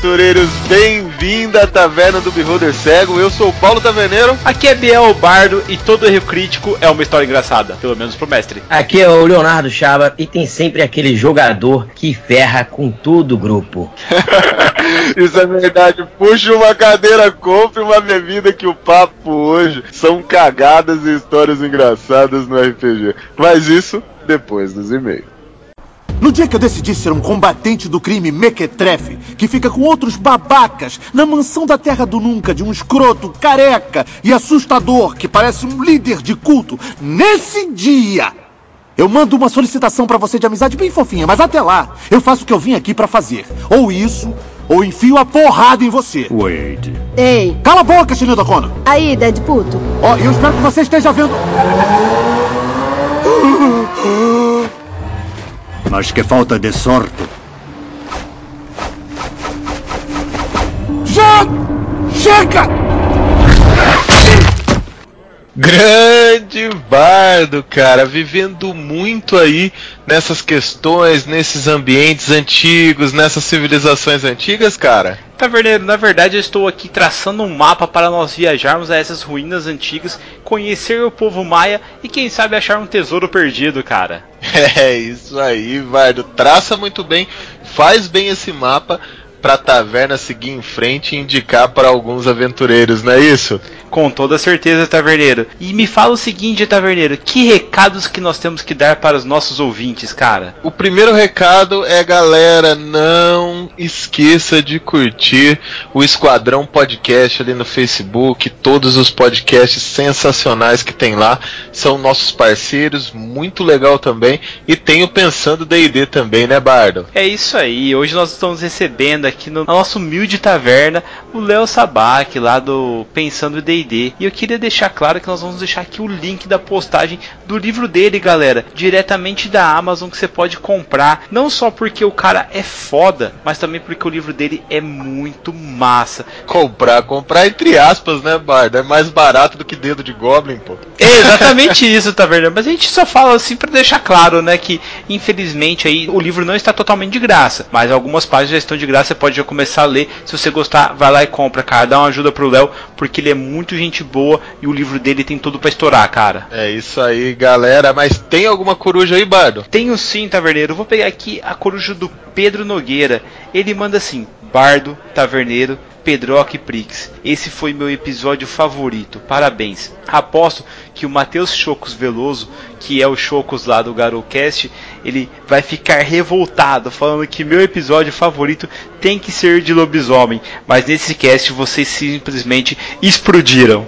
aventureiros, bem-vindo à Taverna do Beholder Cego. Eu sou o Paulo Taverneiro. Aqui é Biel Bardo e todo erro crítico é uma história engraçada, pelo menos pro mestre. Aqui é o Leonardo Chaba e tem sempre aquele jogador que ferra com todo o grupo. Isso é verdade. Puxa uma cadeira, compre uma bebida que o papo hoje são cagadas e histórias engraçadas no RPG. Mas isso depois dos e-mails. No dia que eu decidi ser um combatente do crime mequetrefe, que fica com outros babacas na mansão da Terra do Nunca de um escroto careca e assustador que parece um líder de culto, nesse dia eu mando uma solicitação para você de amizade bem fofinha, mas até lá eu faço o que eu vim aqui para fazer. Ou isso, ou enfio a porrada em você. Wade. Ei. Cala a boca, Shinida Kona. Aí, Dead Puto. Ó, oh, eu espero que você esteja vendo. Mas que falta de sorte. Já! Chega! Grande bardo, cara, vivendo muito aí nessas questões, nesses ambientes antigos, nessas civilizações antigas, cara. Taverneiro, na verdade eu estou aqui traçando um mapa para nós viajarmos a essas ruínas antigas, conhecer o povo maia e quem sabe achar um tesouro perdido, cara. É isso aí, Bardo. Traça muito bem, faz bem esse mapa pra taverna seguir em frente e indicar para alguns aventureiros, não é isso? Com toda certeza, Taverneiro. E me fala o seguinte, Taverneiro, que recados que nós temos que dar para os nossos ouvintes, cara? O primeiro recado é, galera, não esqueça de curtir o Esquadrão Podcast ali no Facebook, todos os podcasts sensacionais que tem lá, são nossos parceiros, muito legal também, e tem o Pensando D&D também, né, Bardo? É isso aí, hoje nós estamos recebendo aqui no, na nossa humilde taverna o Léo Sabac, lá do Pensando D&D. E eu queria deixar claro que nós vamos deixar aqui o link da postagem do livro dele, galera, diretamente da Amazon que você pode comprar, não só porque o cara é foda, mas também porque o livro dele é muito massa. Comprar, comprar entre aspas, né, Bardo? É mais barato do que dedo de Goblin, pô. É exatamente isso, vendo? Mas a gente só fala assim para deixar claro, né, que infelizmente aí o livro não está totalmente de graça, mas algumas páginas já estão de graça, pode já começar a ler. Se você gostar, vai lá e compra, cara, dá uma ajuda pro Léo, porque ele é muito gente boa e o livro dele tem tudo para estourar, cara. É isso aí, galera. Mas tem alguma coruja aí, Bardo? Tenho sim, Taverneiro. Vou pegar aqui a coruja do Pedro Nogueira. Ele manda assim: Bardo, Taverneiro, Pedroca e Prix. Esse foi meu episódio favorito. Parabéns. Aposto que o Matheus Chocos Veloso, que é o Chocos lá do Garocast, ele vai ficar revoltado, falando que meu episódio favorito tem que ser de lobisomem. Mas nesse cast vocês simplesmente explodiram.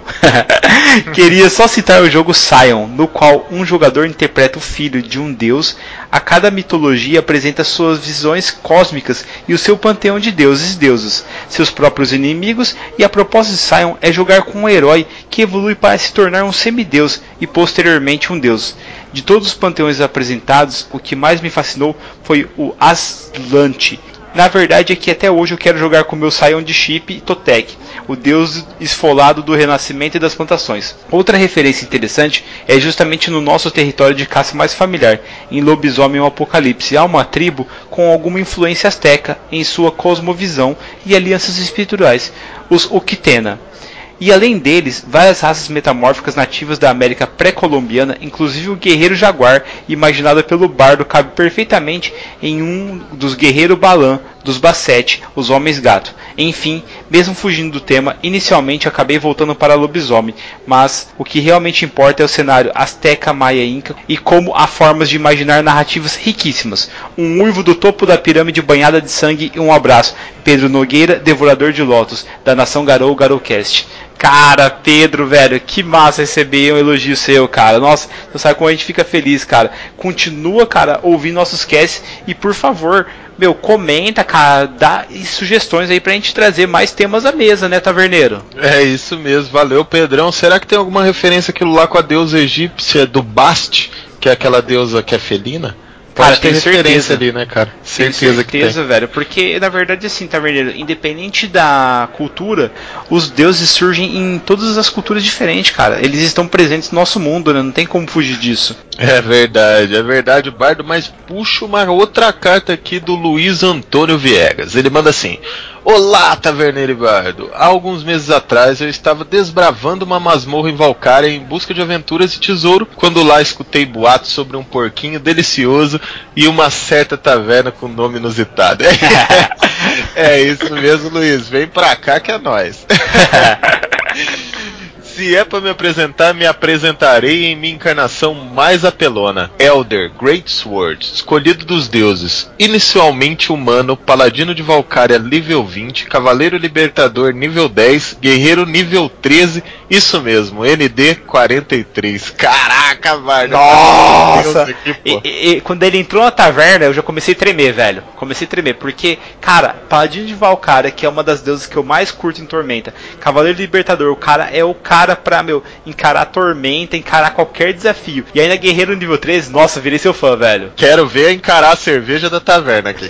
Queria só citar o jogo Sion, no qual um jogador interpreta o filho de um deus. A cada mitologia apresenta suas visões cósmicas e o seu panteão de deuses e deusas, seus próprios inimigos, e a proposta de Sion é jogar com um herói que evolui para se tornar um semideus e posteriormente um deus. De todos os panteões apresentados, o que mais me fascinou foi o Aslante. Na verdade é que até hoje eu quero jogar com meu Sion de Chip Totec, o deus esfolado do renascimento e das plantações. Outra referência interessante é justamente no nosso território de caça mais familiar, em Lobisomem o Apocalipse. Há uma tribo com alguma influência asteca em sua cosmovisão e alianças espirituais, os Uktena. E além deles, várias raças metamórficas nativas da América pré-colombiana, inclusive o guerreiro jaguar, imaginado pelo bardo, cabe perfeitamente em um dos guerreiros Balan dos Bassete, os Homens Gato. Enfim, mesmo fugindo do tema, inicialmente acabei voltando para lobisomem, mas o que realmente importa é o cenário Azteca, Maia Inca e como há formas de imaginar narrativas riquíssimas. Um uivo do topo da pirâmide banhada de sangue e um abraço. Pedro Nogueira, Devorador de Lotus, da Nação Garou Garocast. Cara, Pedro, velho, que massa receber um elogio seu, cara. Nossa, você sabe como a gente fica feliz, cara. Continua, cara, ouvindo nossos casts e por favor, meu, comenta, cara, dá sugestões aí pra gente trazer mais temas à mesa, né, Taverneiro? É isso mesmo, valeu, Pedrão. Será que tem alguma referência aquilo lá com a deusa egípcia do Bast, que é aquela deusa que é felina? Cara, tem certeza ali, né, cara? Certeza, certeza que tem. velho. Porque, na verdade, assim, Taverneiro, independente da cultura, os deuses surgem em todas as culturas diferentes, cara. Eles estão presentes no nosso mundo, né? Não tem como fugir disso. É verdade, é verdade, Bardo. Mas puxa uma outra carta aqui do Luiz Antônio Viegas. Ele manda assim: Olá, Taverneiro Bardo! Há alguns meses atrás eu estava desbravando uma masmorra em Valkyria em busca de aventuras e tesouro, quando lá escutei boatos sobre um porquinho delicioso e uma certa taverna com nome inusitado. é isso mesmo, Luiz. Vem pra cá que é nós. Se é para me apresentar, me apresentarei em minha encarnação mais apelona. Elder, Great Sword, escolhido dos deuses. Inicialmente humano, paladino de Valkyria nível 20, cavaleiro libertador nível 10, guerreiro nível 13, isso mesmo, ND 43. Caraca, velho. Nossa! Aqui, e, e, quando ele entrou na taverna, eu já comecei a tremer, velho. Comecei a tremer, porque, cara, paladino de Valkyria, que é uma das deusas que eu mais curto em Tormenta, cavaleiro libertador, o cara é o cara pra, meu, encarar a tormenta, encarar qualquer desafio. E ainda guerreiro nível 13, nossa, virei seu fã, velho. Quero ver encarar a cerveja da taverna aqui.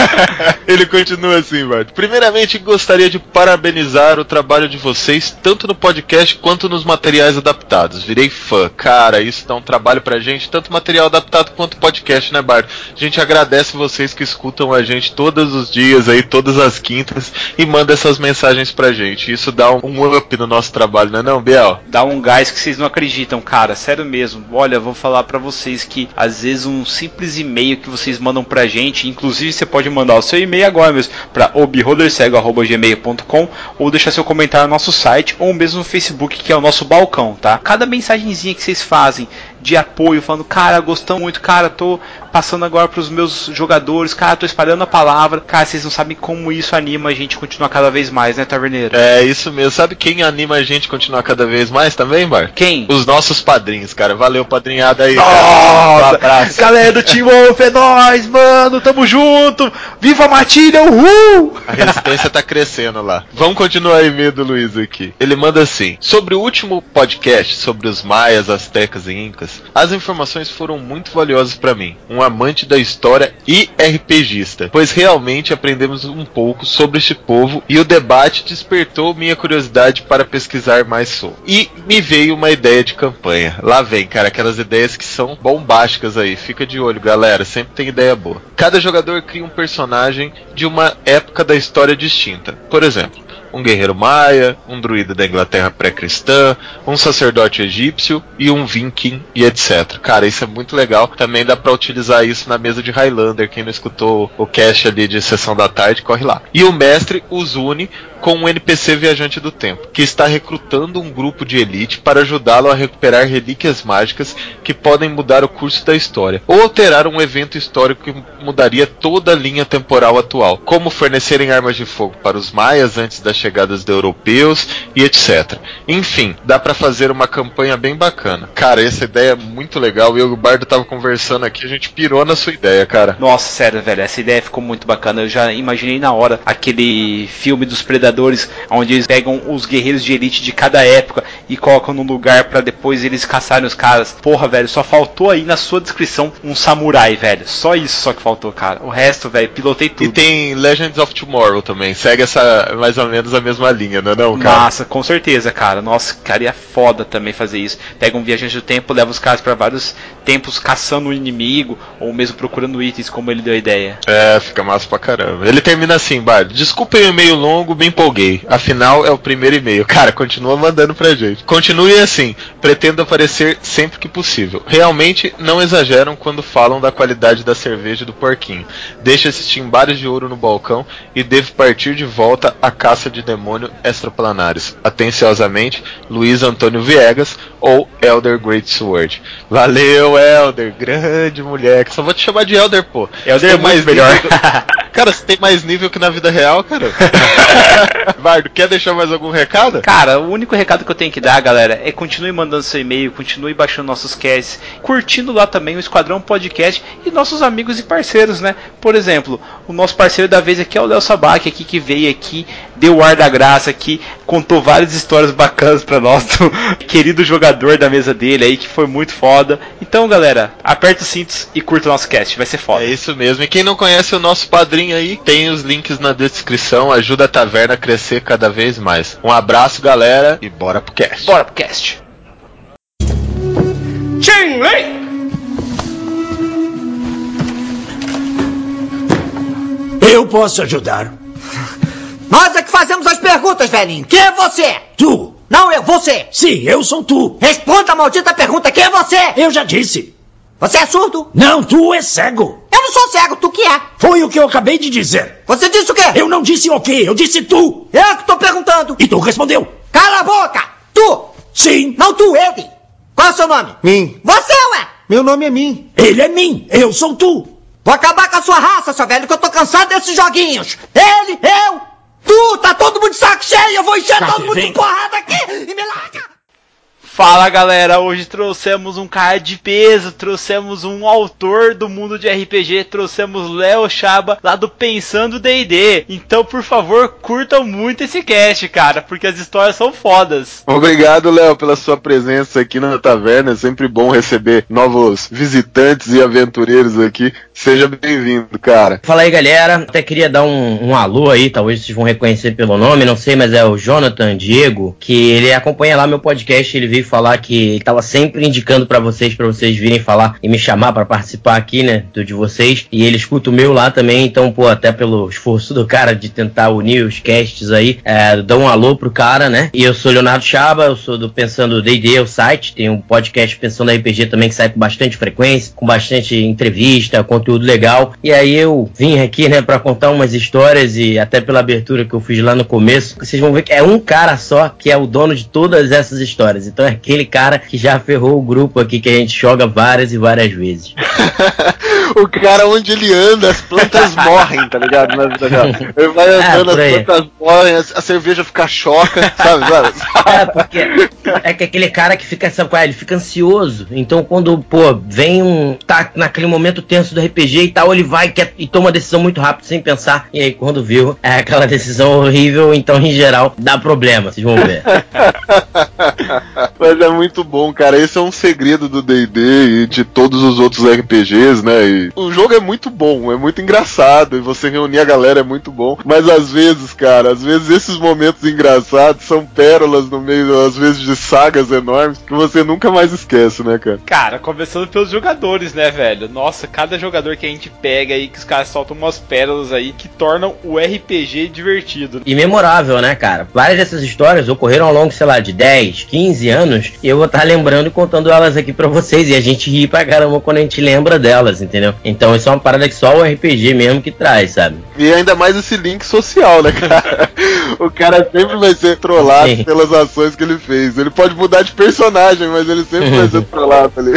Ele continua assim, mano. Primeiramente, gostaria de parabenizar o trabalho de vocês, tanto no podcast quanto nos materiais adaptados. Virei fã. Cara, isso dá um trabalho pra gente, tanto material adaptado quanto podcast, né, Bart? A gente agradece vocês que escutam a gente todos os dias aí, todas as quintas, e manda essas mensagens pra gente. Isso dá um up no nosso trabalho, né? não, não, Biel? Dá um gás que vocês não acreditam, cara. Sério mesmo. Olha, vou falar para vocês que às vezes um simples e-mail que vocês mandam pra gente, inclusive você pode mandar o seu e-mail agora mesmo para obrodercego.gmail.com ou deixar seu comentário no nosso site ou mesmo Facebook, que é o nosso balcão, tá? Cada mensagenzinha que vocês fazem de apoio, falando, cara, gostamos muito, cara, tô passando agora para os meus jogadores, cara, tô espalhando a palavra, cara, vocês não sabem como isso anima a gente a continuar cada vez mais, né, Taverneiro? É, isso mesmo. Sabe quem anima a gente a continuar cada vez mais também, Bar? Quem? Os nossos padrinhos, cara. Valeu, padrinhada aí. Nossa! Um abraço. Galera do Team Wolf, é nóis, mano, tamo junto! Viva a Matilha, uhul! A resistência tá crescendo lá. Vamos continuar aí, meio do Luiz aqui. Ele manda assim: sobre o último podcast sobre os maias, astecas e incas, as informações foram muito valiosas para mim, um amante da história e RPGista, pois realmente aprendemos um pouco sobre este povo e o debate despertou minha curiosidade para pesquisar mais sobre. E me veio uma ideia de campanha. Lá vem, cara, aquelas ideias que são bombásticas aí. Fica de olho, galera, sempre tem ideia boa. Cada jogador cria um personagem de uma época da história distinta. Por exemplo, um guerreiro maia, um druida da Inglaterra pré-cristã, um sacerdote egípcio e um viking e etc. Cara, isso é muito legal. Também dá para utilizar isso na mesa de Highlander. Quem não escutou o cast ali de sessão da tarde, corre lá. E o mestre os une com um NPC viajante do tempo, que está recrutando um grupo de elite para ajudá-lo a recuperar relíquias mágicas que podem mudar o curso da história, ou alterar um evento histórico que mudaria toda a linha temporal atual, como fornecerem armas de fogo para os maias antes das chegadas de europeus e etc. Enfim, dá para fazer uma campanha bem bacana. Cara, essa ideia é muito legal. Eu e o Bardo tava conversando aqui, a gente pirou na sua ideia, cara. Nossa, sério, velho, essa ideia ficou muito bacana. Eu já imaginei na hora aquele filme dos predadores onde eles pegam os guerreiros de elite de cada época e colocam no lugar para depois eles caçarem os caras. Porra, velho, só faltou aí na sua descrição um samurai, velho. Só isso só que faltou, cara. O resto, velho, pilotei tudo. E tem Legends of Tomorrow também. Segue essa mais ou menos a mesma linha, não é não, cara? Massa, com certeza, cara. Nossa, cara, é foda também fazer isso. Pega um viajante do tempo, leva os caras para vários tempos caçando o inimigo ou mesmo procurando itens como ele deu a ideia. É, fica massa pra caramba. Ele termina assim, Bard. Desculpem o e-mail longo, bem empolguei. Afinal, é o primeiro e-mail. Cara, continua mandando pra gente. Continue assim. Pretendo aparecer sempre que possível. Realmente não exageram quando falam da qualidade da cerveja do porquinho. Deixa esses timbares de ouro no balcão e devo partir de volta à caça de demônio extraplanares. Atenciosamente, Luiz Antônio Viegas ou Elder Great Sword. Valeu, Elder. Grande moleque. Só vou te chamar de Elder, pô. Elder é mais melhor. Cara, você tem mais nível que na vida real, cara. Bardo, quer deixar mais algum recado? Cara, o único recado que eu tenho que dar, galera, é continue mandando seu e-mail, continue baixando nossos casts, curtindo lá também o Esquadrão Podcast e nossos amigos e parceiros, né? Por exemplo, o nosso parceiro da vez aqui é o Léo Sabac, aqui que veio aqui, deu o ar da graça aqui, contou várias histórias bacanas para nós, do querido jogador da mesa dele aí, que foi muito foda. Então, galera, aperta os cintos e curta o nosso cast, vai ser foda. É isso mesmo. E quem não conhece o nosso padrinho aí, tem os links na descrição, ajuda a taverna a crescer cada vez mais. Um abraço, galera, e bora pro cast. Bora pro cast. Ching Lei! Eu posso ajudar. Nós é que fazemos as perguntas, velhinho. Quem é você? Tu. Não, eu, você. Sim, eu sou tu. Responda a maldita pergunta. Quem é você? Eu já disse. Você é surdo? Não, tu é cego. Eu não sou cego, tu que é. Foi o que eu acabei de dizer. Você disse o quê? Eu não disse o quê, eu disse tu. Eu que tô perguntando. E tu respondeu. Cala a boca! Tu! Sim. Não tu, ele. Qual é o seu nome? Mim. Você, ué! Meu nome é Mim. Ele é mim, eu sou tu. Vou acabar com a sua raça, seu velho, que eu tô cansado desses joguinhos. Ele, eu, tu, tá todo mundo de saco cheio, eu vou encher Tá, todo mundo vem. de porrada aqui e me larga. Fala galera, hoje trouxemos um cara de peso, trouxemos um autor do mundo de RPG, trouxemos Léo Chaba lá do Pensando D&D. Então, por favor, curtam muito esse cast, cara, porque as histórias são fodas. Obrigado, Léo, pela sua presença aqui na taverna. É sempre bom receber novos visitantes e aventureiros aqui. Seja bem-vindo, cara. Fala aí, galera. Até queria dar um, um alô aí, talvez vocês vão reconhecer pelo nome, não sei, mas é o Jonathan Diego, que ele acompanha lá meu podcast, ele veio falar que ele tava sempre indicando pra vocês, pra vocês virem falar e me chamar pra participar aqui, né, do de vocês, e ele escuta o meu lá também, então, pô, até pelo esforço do cara de tentar unir os casts aí, é, dá um alô pro cara, né, e eu sou Leonardo Chaba, eu sou do Pensando D&D, o site, tem um podcast Pensando RPG também que sai com bastante frequência, com bastante entrevista, conteúdo legal, e aí eu vim aqui, né, pra contar umas histórias e até pela abertura que eu fiz lá no começo, vocês vão ver que é um cara só que é o dono de todas essas histórias, então é aquele cara que já ferrou o grupo aqui que a gente joga várias e várias vezes. o cara onde ele anda, as plantas morrem, tá ligado? Real. Ele vai andando, por aí. as plantas morrem, a, cerveja fica choca, sabe? sabe? É, porque é que aquele cara que fica, sabe qual é? Ele fica ansioso. Então, quando, pô, vem um. tá naquele momento tenso do RPG e tal, ele vai quer, e toma uma decisão muito rápido, sem pensar. E aí, quando viu, é aquela decisão horrível, então, em geral, dá problema, vocês vão ver. Mas é muito bom, cara. Esse é um segredo do D&D e de todos os outros RPGs, né? E o jogo é muito bom, é muito engraçado e você reunir a galera é muito bom. Mas às vezes, cara, às vezes esses momentos engraçados são pérolas no meio, às vezes, de sagas enormes que você nunca mais esquece, né, cara? Cara, começando pelos jogadores, né, velho? Nossa, cada jogador que a gente pega aí, que os caras soltam umas pérolas aí que tornam o RPG divertido. E memorável, né, cara? Várias dessas histórias ocorreram ao longo, sei lá, de 10, 15 anos. E eu vou estar lembrando e contando elas aqui pra vocês. E a gente ri pra caramba quando a gente lembra delas, entendeu? Então isso é uma parada que só o RPG mesmo que traz, sabe? E ainda mais esse link social, né, cara? o cara sempre vai ser trollado Sim. pelas ações que ele fez. Ele pode mudar de personagem, mas ele sempre vai ser trollado ali.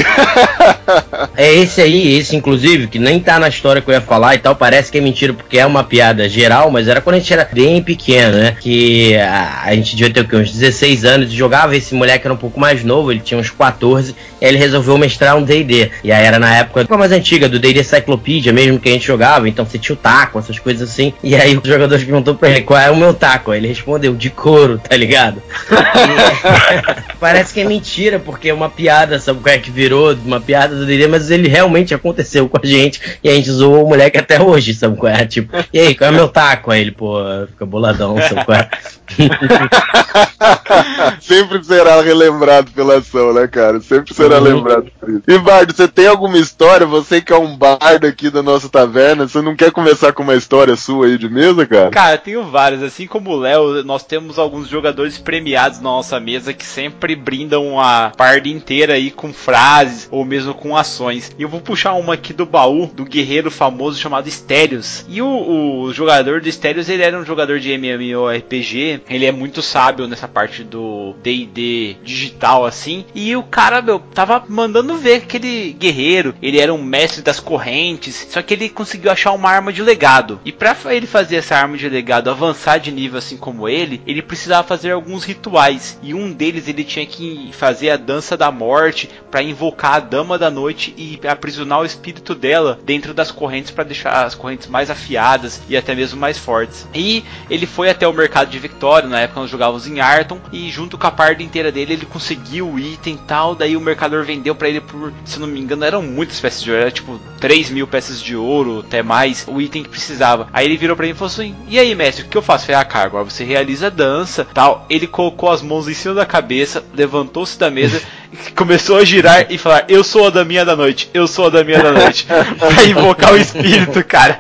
É esse aí, esse inclusive, que nem tá na história que eu ia falar e tal, parece que é mentira porque é uma piada geral, mas era quando a gente era bem pequeno, né? Que a, a gente devia ter o quê? Uns 16 anos e jogava esse moleque era um pouco mais novo, ele tinha uns 14, e aí ele resolveu mestrar um D&D. E aí era na época mais antiga, do D&D Cyclopedia mesmo que a gente jogava, então você tinha o taco, essas coisas assim. E aí os jogadores perguntou pra ele qual é o meu taco, aí ele respondeu, de couro, tá ligado? E- parece que é mentira, porque é uma piada, sabe qual é que virou uma piada do D&D, mas ele realmente aconteceu com a gente, e a gente zoou o moleque até hoje, sabe qual é? Tipo, e aí, qual é o meu taco? Aí ele, pô, fica boladão, sabe qual é? Sempre será relembrado pela ação, né, cara? Sempre será Uhum. lembrado por isso. E Bardo, você tem alguma história? Você que é um bardo aqui da nossa taverna, você não quer começar com uma história sua aí de mesa, cara? Cara, tenho vários. Assim como o Léo, nós temos alguns jogadores premiados na nossa mesa que sempre brindam a party inteira aí com frases ou mesmo com ações. E eu vou puxar uma aqui do baú do guerreiro famoso chamado Stelios. E o, o jogador do Stelios, ele era um jogador de MMORPG. Ele é muito sábio nessa parte do D&D digital assim. E o cara, meu, tava mandando ver aquele guerreiro. Ele era um mestre das correntes. Só que ele conseguiu achar uma arma de legado. E pra ele fazer essa arma de legado avançar de nível assim como ele, ele precisava fazer alguns rituais. E um deles ele tinha que fazer a dança da morte para invocar a dama da noite e aprisionar o espírito dela dentro das correntes para deixar as correntes mais afiadas e até mesmo mais fortes. E ele foi até o mercado de Victoria, na época nós jogávamos em Arton, e junto com a parte inteira dele ele conseguiu o item e tal. Daí o mercador vendeu para ele por, se não me engano, eram muitas peças de ouro, era tipo 3 mil peças de ouro, até mais, o item que precisava. Aí ele virou para mim e falou assim: E aí, mestre, o que eu faço? Falei, ah, cara, agora você realiza a dança tal. Ele colocou as mãos em cima da cabeça, levantou-se da mesa. Começou a girar e falar: Eu sou a daminha da noite, eu sou a daminha da noite. pra invocar o espírito, cara.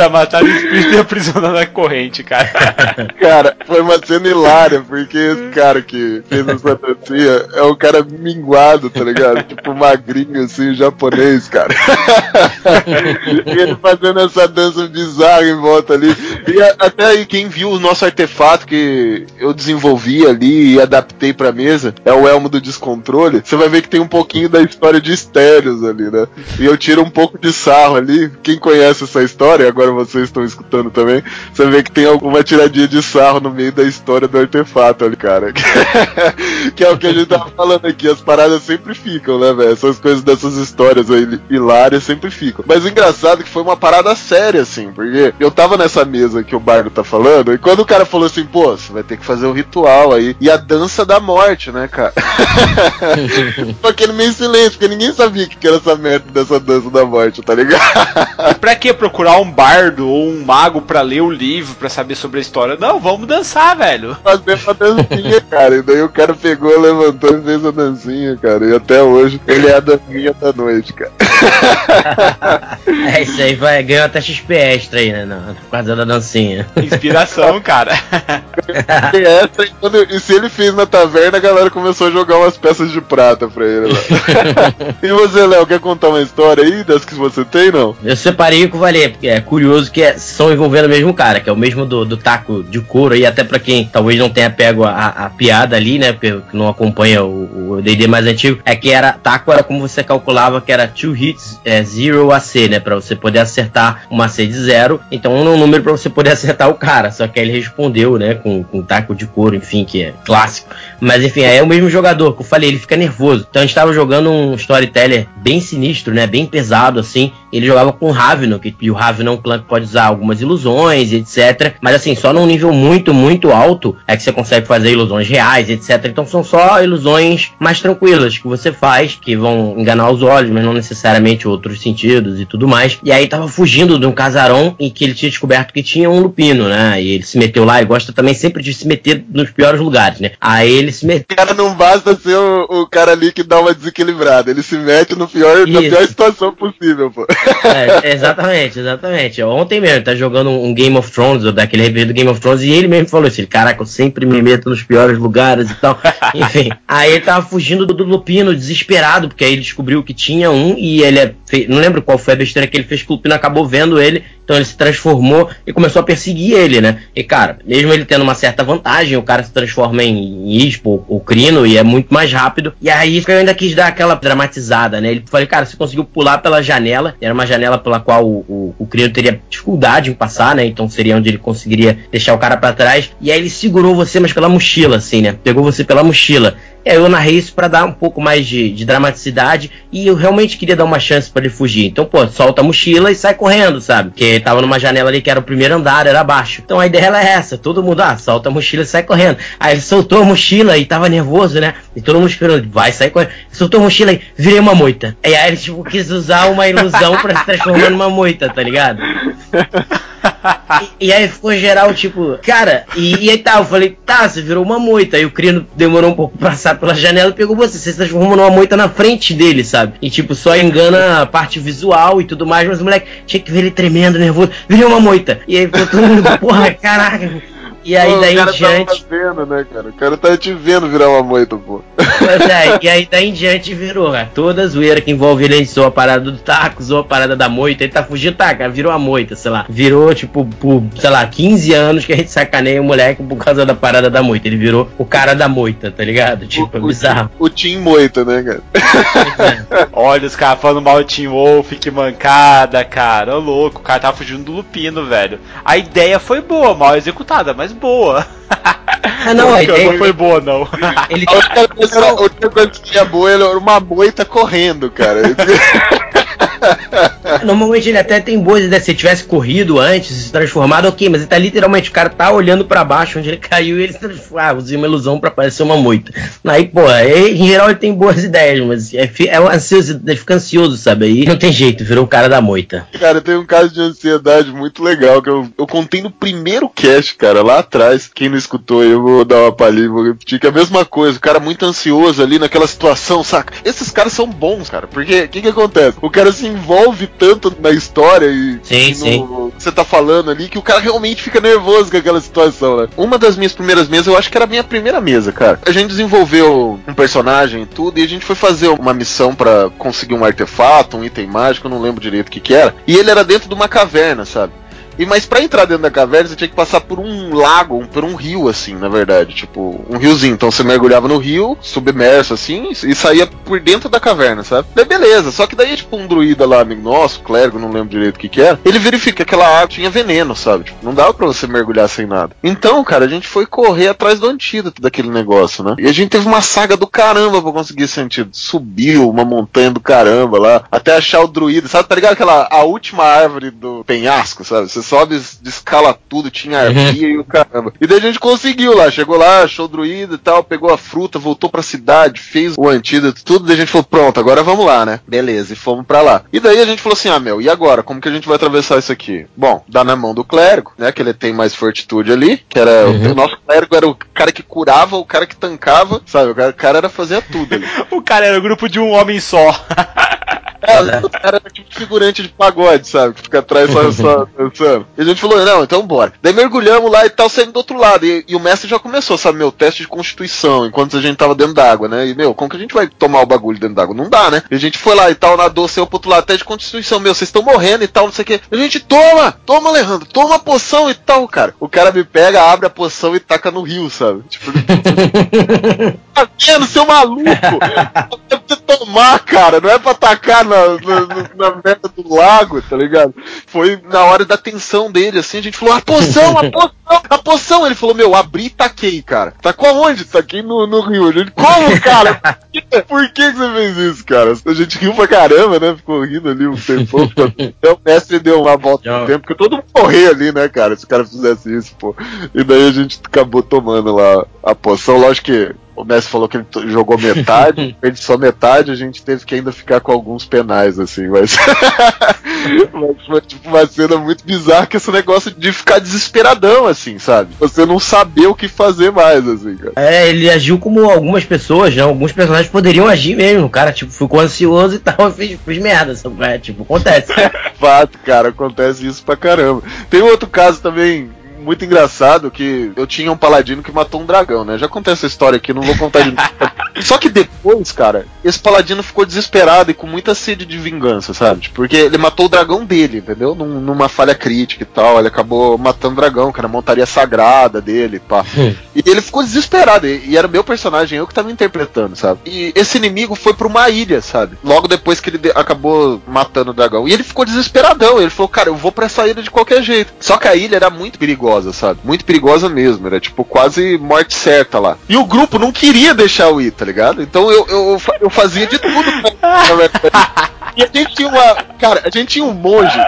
Pra matar o espírito e aprisionar na corrente, cara. Cara, foi uma cena hilária, porque esse cara que fez essa dancinha é um cara minguado, tá ligado? Tipo magrinho, assim, japonês, cara. e ele fazendo essa dança bizarra em volta ali. E a- até aí, quem viu o nosso artefato que eu desenvolvi ali e adaptei pra mesa, é o Elmo do Descontrole, você vai ver que tem um pouquinho da história de Stérios ali, né? E eu tiro um pouco de sarro ali. Quem conhece essa história, agora vocês estão escutando também, você vê que tem alguma tiradinha de sarro no meio da história do artefato ali, cara. que é o que a gente tava falando aqui. As paradas sempre ficam, né, velho? Essas coisas dessas histórias aí hilárias sempre ficam. Mas o engraçado é que foi uma parada séria, assim, porque eu tava nessa mesa que o Bardo tá falando, e quando o cara falou assim, pô, você vai ter que fazer o ritual aí, e a dança da morte, né, cara? Ficou aquele meio silêncio, porque ninguém sabia o que que era essa merda dessa dança da morte, tá ligado? E pra que procurar um bardo ou um mago pra ler o livro, pra saber sobre a história? Não, vamos dançar, velho. fazer uma dancinha, cara. E daí o cara pegou, levantou e fez a dancinha, cara. E até hoje ele é a dancinha da noite, cara. É, isso aí vai, ganhou até XP extra aí, né? Não, por causa da dancinha. Inspiração, cara. E, essa, e quando- e se ele fez na taverna, a galera começou a jogar umas peças de prata pra ele lá. e você, Léo, quer contar uma história aí das que você tem, não? Eu separei o que valia, porque é curioso que é, são envolvendo o mesmo cara, que é o mesmo do, do taco de couro, e até pra quem talvez não tenha pego a, a piada ali, né, porque não acompanha o o D&D mais antigo, é que era taco era como você calculava que era two hits, é, zero AC, né, pra você poder acertar uma AC de zero, então um número pra você poder acertar o cara, só que aí ele respondeu, né, com, com taco de couro, enfim, que é clássico. Mas enfim, aí é o mesmo jogador, que eu falei, ele fica nervoso. Então a gente tava jogando um storyteller bem sinistro, né? Bem pesado, assim. Ele jogava com o Ravno, que e o Ravno é um clã que pode usar algumas ilusões, etc. Mas assim, só num nível muito, muito alto é que você consegue fazer ilusões reais, etc. Então são só ilusões mais tranquilas que você faz, que vão enganar os olhos, mas não necessariamente outros sentidos e tudo mais. E aí tava fugindo de um casarão em que ele tinha descoberto que tinha um lupino, né? E ele se meteu lá e gosta também sempre de se meter nos piores lugares, né? Aí ele se meteu. O cara não basta ser o, o cara ali que dá uma desequilibrada. Ele se mete no pior, na pior situação possível, pô. É, exatamente, exatamente. Ontem mesmo, ele tá jogando um Game of Thrones, ou daquele review do Game of Thrones, e ele mesmo falou assim: caraca, eu sempre me meto nos piores lugares e tal. Enfim, aí ele tava fugindo do, do Lupino, desesperado, porque aí ele descobriu que tinha um, e ele é. fe- Não lembro qual foi a besteira que ele fez, que o Lupino acabou vendo ele, então ele se transformou e começou a perseguir ele, né? E cara, mesmo ele tendo uma certa vantagem, o cara se transforma em Ispo ou Crino e é muito mais rápido. E aí eu ainda quis dar aquela dramatizada, né? Ele falei, cara, você conseguiu pular pela janela, era uma janela pela qual o, o, o Crino teria dificuldade em passar, né? Então seria onde ele conseguiria deixar o cara pra trás. E aí ele segurou você, mas pela mochila, assim, né? Pegou você pela mochila. Aí eu narrei isso pra dar um pouco mais de, de dramaticidade e eu realmente queria dar uma chance pra ele fugir. Então, pô, solta a mochila e sai correndo, sabe? Porque tava numa janela ali que era o primeiro andar, era abaixo. Então a ideia era essa, todo mundo, ah, solta a mochila e sai correndo. Aí ele soltou a mochila e tava nervoso, né? E todo mundo esperando, vai, sai correndo. Soltou a mochila e virei uma moita. E aí ele, tipo, quis usar uma ilusão pra se transformar numa moita, tá ligado? E, aí ficou geral, tipo, cara, e, e aí tá, eu falei, tá, você virou uma moita. Aí o Crino demorou um pouco pra passar pela janela e pegou você. Você se transformou numa moita na frente dele, sabe? E tipo, só engana a parte visual e tudo mais, mas o moleque tinha que ver ele tremendo, nervoso. Virou uma moita. E aí ficou todo mundo, porra, caraca. E aí Pô, daí o cara em diante. tava vendo, né, cara? O cara tá te vendo virar uma moita, pô. Pois é, e aí daí em diante virou, cara. Toda zoeira que envolve ele, zoou a parada do taco, zoou a parada da moita, ele tá fugindo, tá, cara, virou a moita, sei lá. Virou, tipo, por, sei lá, 15 anos que a gente sacaneia o moleque por causa da parada da moita. Ele virou o cara da moita, tá ligado? Tipo, é o, bizarro. O, o Tim Moita, né, cara? Olha os caras falando mal de Team Wolf, que mancada, cara. Ô louco, o cara tava fugindo do Lupino, velho. A ideia foi boa, mal executada, mas boa. Ah, não, a Não ideia, foi boa, não. ele, A única coisa, era- a única coisa que tinha boa era uma moita correndo, cara. Normalmente ele até tem boas ideias. Se ele tivesse corrido antes, se transformado, ok, mas ele tá literalmente, o cara tá olhando pra baixo onde ele caiu e ele se transforma. Ah, usei uma ilusão pra parecer uma moita. Aí, pô, em geral ele tem boas ideias, mas é, é ansioso, ele fica ansioso, sabe? Aí não tem jeito, virou o cara da moita. Cara, tem um caso de ansiedade muito legal que eu, eu contei no primeiro cast, cara, lá atrás. Quem não escutou, eu vou dar uma palhinha vou repetir que é a mesma coisa. O cara muito ansioso ali naquela situação, saca? Esses caras são bons, cara, porque o que que acontece? O cara se envolve tanto na história e, Sim, e no que você tá falando ali que o cara realmente fica nervoso com aquela situação, né? Uma das minhas primeiras mesas, eu acho que era a minha primeira mesa, cara. A gente desenvolveu um personagem e tudo, e a gente foi fazer uma missão pra conseguir um artefato, um item mágico, eu não lembro direito o que que era. E ele era dentro de uma caverna, sabe? E mas pra entrar dentro da caverna você tinha que passar por um lago, por um rio assim, na verdade, tipo, um riozinho. Então você mergulhava no rio, submerso assim, e saía por dentro da caverna, sabe? Daí beleza, só que daí tipo um druida lá, amigo nosso, clérigo, não lembro direito o que que era, ele verifica que aquela água tinha veneno, sabe? Tipo, não dava pra você mergulhar sem nada. Então, cara, a gente foi correr atrás do antídoto daquele negócio, né? E a gente teve uma saga do caramba pra conseguir esse antídoto. Subiu uma montanha do caramba lá, até achar o druida, sabe? Tá ligado aquela a última árvore do penhasco, sabe? Você sobe, descala tudo, tinha arpia e o caramba. E daí a gente conseguiu lá, chegou lá, achou o druida e tal, pegou a fruta, voltou pra cidade, fez o antídoto, tudo, daí a gente falou, pronto, agora vamos lá, né? Beleza, e fomos pra lá. E daí a gente falou assim, ah, meu, e agora? Como que a gente vai atravessar isso aqui? Bom, dá na mão do clérigo, né? Que ele tem mais fortitude ali, que era. Uhum. O nosso clérigo era o cara que curava, o cara que tancava, sabe? O cara, o cara era fazer tudo ali. O cara era o grupo de um homem só. É, o cara era tipo figurante de pagode, sabe? Que fica atrás só, só dançando. E a gente falou, não, então bora. Daí mergulhamos lá e tal, saímos do outro lado. E, e o mestre já começou, sabe, meu, teste de constituição, enquanto a gente tava dentro d'água, né? E, meu, como que a gente vai tomar o bagulho dentro d'água? Não dá, né? E a gente foi lá e tal, nadou, saiu pro outro lado, teste de constituição, meu, vocês estão morrendo e tal, não sei o que. A gente, toma, toma, Alejandro, toma a poção e tal, cara. O cara me pega, abre a poção e taca no rio, sabe? Tipo, tá vendo, seu maluco? Tomar, cara, não é pra tacar na, na, na merda do lago, tá ligado? Foi na hora da tensão dele, assim, a gente falou, a poção, a poção, a poção. Ele falou, meu, abri e taquei, cara. Tacou aonde? Taquei no, no rio. Gente, como, cara? Por que, que você fez isso, cara? A gente riu pra caramba, né? Ficou rindo ali um tempo. Então o mestre deu uma volta no tempo, porque todo mundo morria ali, né, cara? Se o cara fizesse isso, pô. E daí a gente acabou tomando lá a poção. Lógico que o mestre falou que ele jogou metade, ele só metade, a gente teve que ainda ficar com alguns penais, assim, mas. mas foi tipo uma cena muito bizarra que esse negócio de ficar desesperadão, assim, sabe? Você não saber o que fazer mais, assim, cara. É, ele agiu como algumas pessoas, né? Alguns personagens poderiam agir mesmo. O cara, tipo, ficou ansioso e tal, fez, fez merda. sabe? É, tipo, acontece. Fato, cara, acontece isso pra caramba. Tem outro caso também muito engraçado que eu tinha um paladino que matou um dragão, né? Já contei essa história aqui, não vou contar de Só que depois, cara, esse paladino ficou desesperado e com muita sede de vingança, sabe? Porque ele matou o dragão dele, entendeu? Num- numa falha crítica e tal. Ele acabou matando o dragão, que era a montaria sagrada dele, pá. E ele ficou desesperado. E, e era o meu personagem, eu que tava interpretando, sabe? E esse inimigo foi pra uma ilha, sabe? Logo depois que ele de- acabou matando o dragão. E ele ficou desesperadão. Ele falou, cara, eu vou pra essa ilha de qualquer jeito. Só que a ilha era muito perigosa, sabe? Muito perigosa mesmo. Era tipo quase morte certa lá. E o grupo não queria deixar eu ir, tá ligado? Então eu, eu, eu fazia de tudo pra. E a gente tinha uma. Cara, a gente tinha um monge.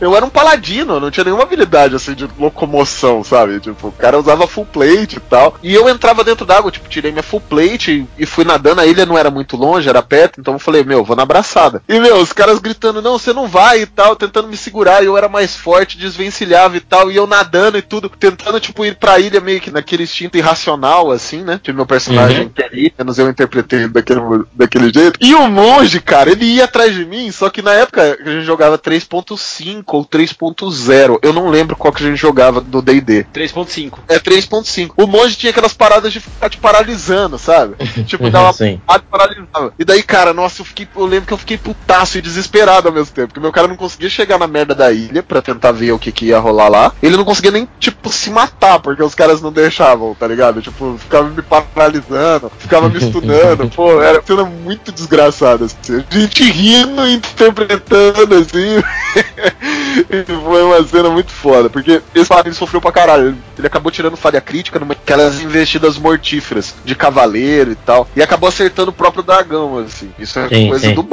Eu era um paladino, eu não tinha nenhuma habilidade assim de locomoção, sabe? Tipo, o cara usava full plate e tal. E eu entrava dentro d'água, tipo, tirei minha full plate e, fui nadando. A ilha não era muito longe, era perto, então eu falei, meu, vou na abraçada. E, meu, os caras gritando, não, você não vai e tal, tentando me segurar. E eu era mais forte, desvencilhava e tal. E eu nadando e tudo, tentando, tipo, ir pra ilha meio que naquele instinto irracional, assim, né? Que meu personagem Uhum. queria, menos eu interpretei daquele, daquele jeito. E o monge, cara, ele ia atrás de mim, só que na época a gente jogava 3.5 ou 3.0. Eu não lembro qual que a gente jogava do D&D. 3.5. É 3.5. O monge tinha aquelas paradas de ficar te paralisando, sabe? Tipo, dar uma Sim. e paralisava. E daí, cara, nossa, eu fiquei. Eu lembro que eu fiquei putaço e desesperado ao mesmo tempo. Porque meu cara não conseguia chegar na merda da ilha pra tentar ver o que, que ia rolar lá. Ele não conseguia nem, tipo, se matar, porque os caras não deixavam, tá ligado? Tipo, ficava me paralisando, ficava me estudando. Pô, era uma cena muito desgraçada, assim. A gente rindo e interpretando, assim. Foi uma cena muito foda, porque esse paladino sofreu pra caralho. Ele, acabou tirando falha crítica numa aquelas investidas mortíferas de cavaleiro e tal. E acabou acertando o próprio dragão, assim. Isso é Sim, coisa sim. do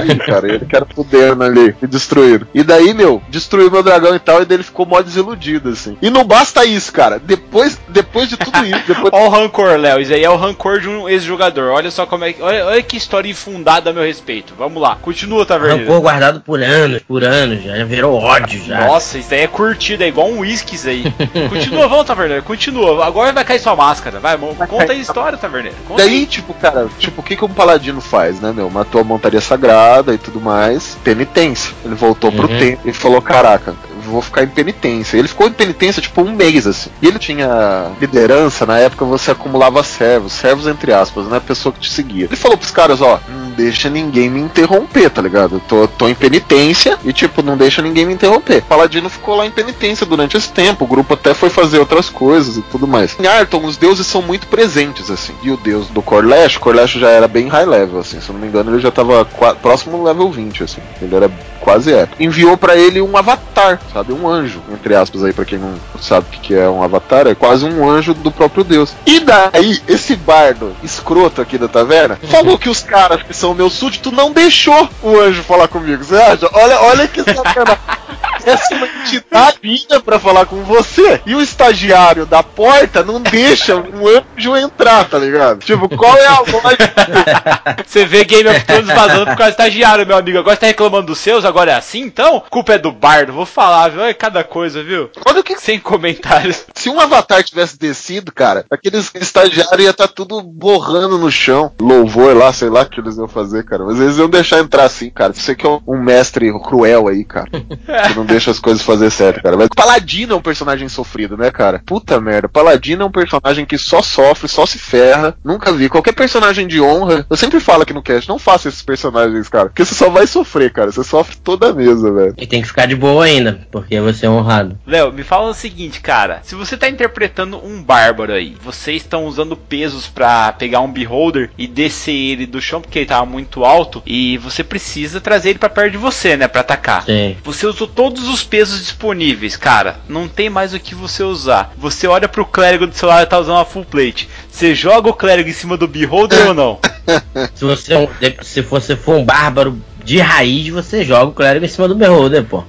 aí, cara. Ele que era fudendo ali e destruindo. E daí, meu, destruiu meu dragão e tal, e daí ele ficou mó desiludido, assim. E não basta isso, cara. Depois, depois de tudo isso, depois. Olha o rancor, Léo. Isso aí é o rancor de um ex-jogador. Olha só como é que. Olha, olha que história infundada a meu respeito. Vamos lá. Continua, Taverneiro. Rancor guardado por anos, por anos, já virou ódio já. Nossa, isso daí é curtida, é igual um uísque isso aí. Continua, vamos, Taverneiro, continua. Agora vai cair sua máscara, vai, mo- conta a história, Taverneiro. Conta Daí, tipo, cara, tipo, o que, que um paladino faz, né, meu? Matou a montaria sagrada e tudo mais. Penitência. Ele voltou pro Uhum. templo e falou: Caraca, vou ficar em penitência. Ele ficou em penitência, tipo, um mês, assim. E ele tinha liderança, na época você acumulava servos, servos entre aspas, né? Pessoa que te seguia. Ele falou pros caras: Ó, não deixa ninguém me interromper, tá ligado? Tô, tô em penitência e, tipo, não deixa ninguém me interromper. O paladino ficou lá em penitência durante esse tempo. O grupo até foi fazer outras coisas e tudo mais. Em Arton, os deuses são muito presentes, assim. E o deus do Corlash, Corlash já era bem high level, assim. Se eu não me engano, ele já tava próximo level 20, assim. Ele era quase épico. Enviou pra ele um avatar, sabe? Um anjo, entre aspas aí, pra quem não sabe o que é um avatar, é quase um anjo do próprio Deus. E daí, esse bardo escroto aqui da taverna falou que os caras que são meus súditos não deixou o anjo falar comigo. Você acha? Olha, olha que sacanagem. Essa é uma entidade vinha pra falar com você e o estagiário da porta não deixa um anjo entrar, tá ligado? Tipo, qual é a lógica? Você vê Game of Thrones vazando por causa do estagiário, meu amigo. Agora você tá reclamando dos seus, agora é assim, então? Culpa é do bardo, vou falar, É cada coisa, viu? Olha o que Sem comentários. Se um avatar tivesse descido, cara, aqueles estagiários ia estar tudo borrando no chão. Louvor lá, sei lá o que eles iam fazer, cara. Mas eles iam deixar entrar assim, cara. Você que é um mestre cruel aí, cara. Que não deixa as coisas fazer certo, cara. Mas Paladino é um personagem sofrido, né, cara? Puta merda. Paladino é um personagem que só sofre, só se ferra. Nunca vi. Qualquer personagem de honra, eu sempre falo aqui no cast, não faça esses personagens, cara. Porque você só vai sofrer, cara. Você sofre toda a mesa, velho. E tem que ficar de boa ainda, porque você é honrado. Léo, me fala o seguinte, cara. Se você tá interpretando um bárbaro aí, vocês estão usando pesos pra pegar um beholder e descer ele do chão porque ele tava muito alto e você precisa trazer ele pra perto de você, né, Pra atacar. Sim. Você usou todos os pesos disponíveis, cara. Não tem mais o que você usar. Você olha pro clérigo do seu lado e tá usando uma full plate. Você joga o clérigo em cima do beholder ou não? Se você, é se você for um bárbaro de raiz, você joga o clérigo em cima do beholder, pô.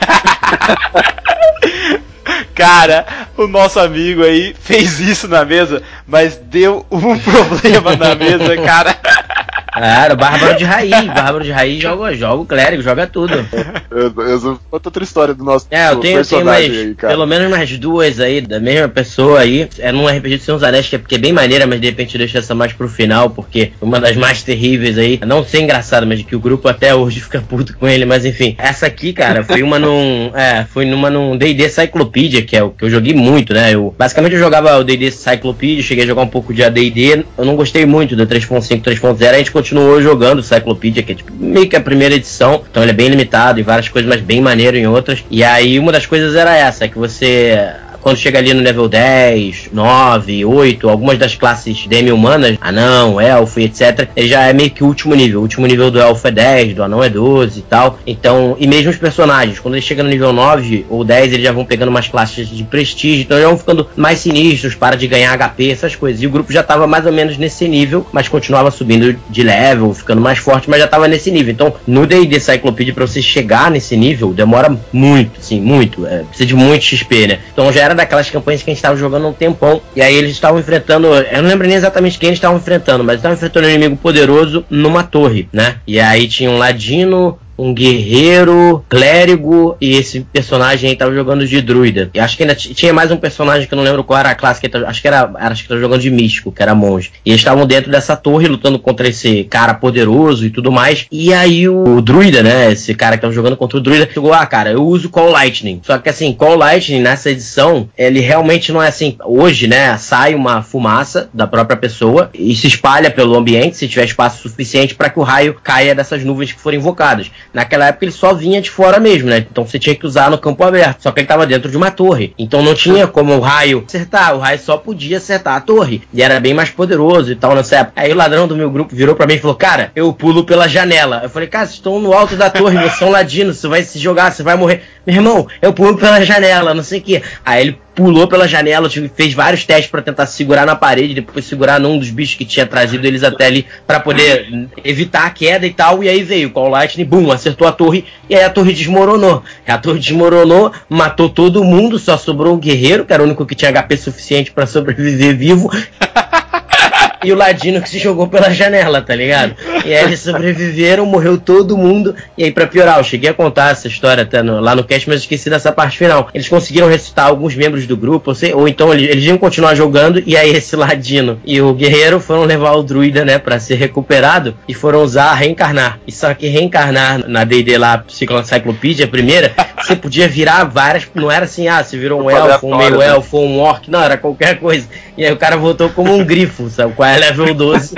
Cara, o nosso amigo aí fez isso na mesa, mas deu um problema na mesa, cara. Cara, bárbaro de raiz, bárbaro de raiz joga, joga o clérigo, joga tudo. Conta outra história do nosso É, eu tenho, tenho mais, aí, cara. pelo menos umas duas aí, da mesma pessoa aí. É num RPG de Senhor Anéis, que é, porque é bem maneira, mas de repente eu deixo essa mais pro final, porque uma das mais terríveis aí, não ser engraçado, mas que o grupo até hoje fica puto com ele, mas enfim. Essa aqui, cara, foi uma num, é, foi numa num D&D Cyclopedia, que é o que eu joguei muito, né? Eu, basicamente eu jogava o D&D Cyclopedia, cheguei a jogar um pouco de AD&D, eu não gostei muito do 3.5, 3.0, a gente continuou jogando o Cyclopedia, que é tipo, meio que a primeira edição, então ele é bem limitado em várias coisas, mas bem maneiro em outras. E aí uma das coisas era essa, é que você quando chega ali no level 10, 9, 8, algumas das classes demi-humanas, anão, elfo e etc., ele já é meio que o último nível. O último nível do elfo é 10, do anão é 12 e tal. Então, e mesmo os personagens, quando ele chega no nível 9 ou 10, eles já vão pegando umas classes de prestígio, então já vão ficando mais sinistros, para de ganhar HP, essas coisas. E o grupo já tava mais ou menos nesse nível, mas continuava subindo de level, ficando mais forte, mas já tava nesse nível. Então, no D&D Cyclopedia, pra você chegar nesse nível, demora muito, assim, muito. É, precisa de muito XP, né? Então já era daquelas campanhas que a gente estava jogando há um tempão. E aí eles estavam enfrentando. Eu não lembro nem exatamente quem eles estavam enfrentando, mas estavam enfrentando um inimigo poderoso numa torre, né? E aí tinha um ladino. Um guerreiro, clérigo e esse personagem aí tava jogando de druida. E acho que ainda tinha mais um personagem que eu não lembro qual era a classe que tava, acho que era, acho que tava jogando de místico, que era monge. E eles estavam dentro dessa torre lutando contra esse cara poderoso e tudo mais. E aí o, o druida, né, esse cara que tava jogando contra o druida, chegou, ah, cara, eu uso Call Lightning. Só que assim, Call Lightning nessa edição, ele realmente não é assim. Hoje, né, sai uma fumaça da própria pessoa e se espalha pelo ambiente, se tiver espaço suficiente para que o raio caia dessas nuvens que foram invocadas. Naquela época ele só vinha de fora mesmo, né? Então você tinha que usar no campo aberto. Só que ele tava dentro de uma torre. Então não tinha como o raio acertar. O raio só podia acertar a torre. E era bem mais poderoso e tal nessa época. Aí o ladrão do meu grupo virou pra mim e falou: Cara, eu pulo pela janela. Eu falei: Cara, vocês estão no alto da torre, você é um ladino, você vai se jogar, você vai morrer. Meu irmão, eu pulo pela janela, não sei o que. Aí ele pulou pela janela, fez vários testes pra tentar segurar na parede, depois segurar num dos bichos que tinha trazido eles até ali pra poder evitar a queda e tal. E aí veio o Call Lightning, bum, acertou a torre e aí a torre desmoronou. A torre desmoronou, matou todo mundo, só sobrou o guerreiro, que era o único que tinha HP suficiente pra sobreviver vivo. e o ladino que se jogou pela janela, tá ligado? E aí eles sobreviveram, morreu todo mundo. E aí, pra piorar, eu cheguei a contar essa história até no, lá no cast, mas esqueci dessa parte final. Eles conseguiram ressuscitar alguns membros do grupo, ou, sei, ou então eles, eles iam continuar jogando, e aí esse ladino e o guerreiro foram levar o druida, né, pra ser recuperado, e foram usar reencarnar. E só que reencarnar na DD lá, Cyclopedia, a primeira, você podia virar várias. Não era assim, ah, você virou um elfo, um meio elfo, um orc, não, era qualquer coisa. E aí o cara voltou como um grifo, sabe? Qual é level 12.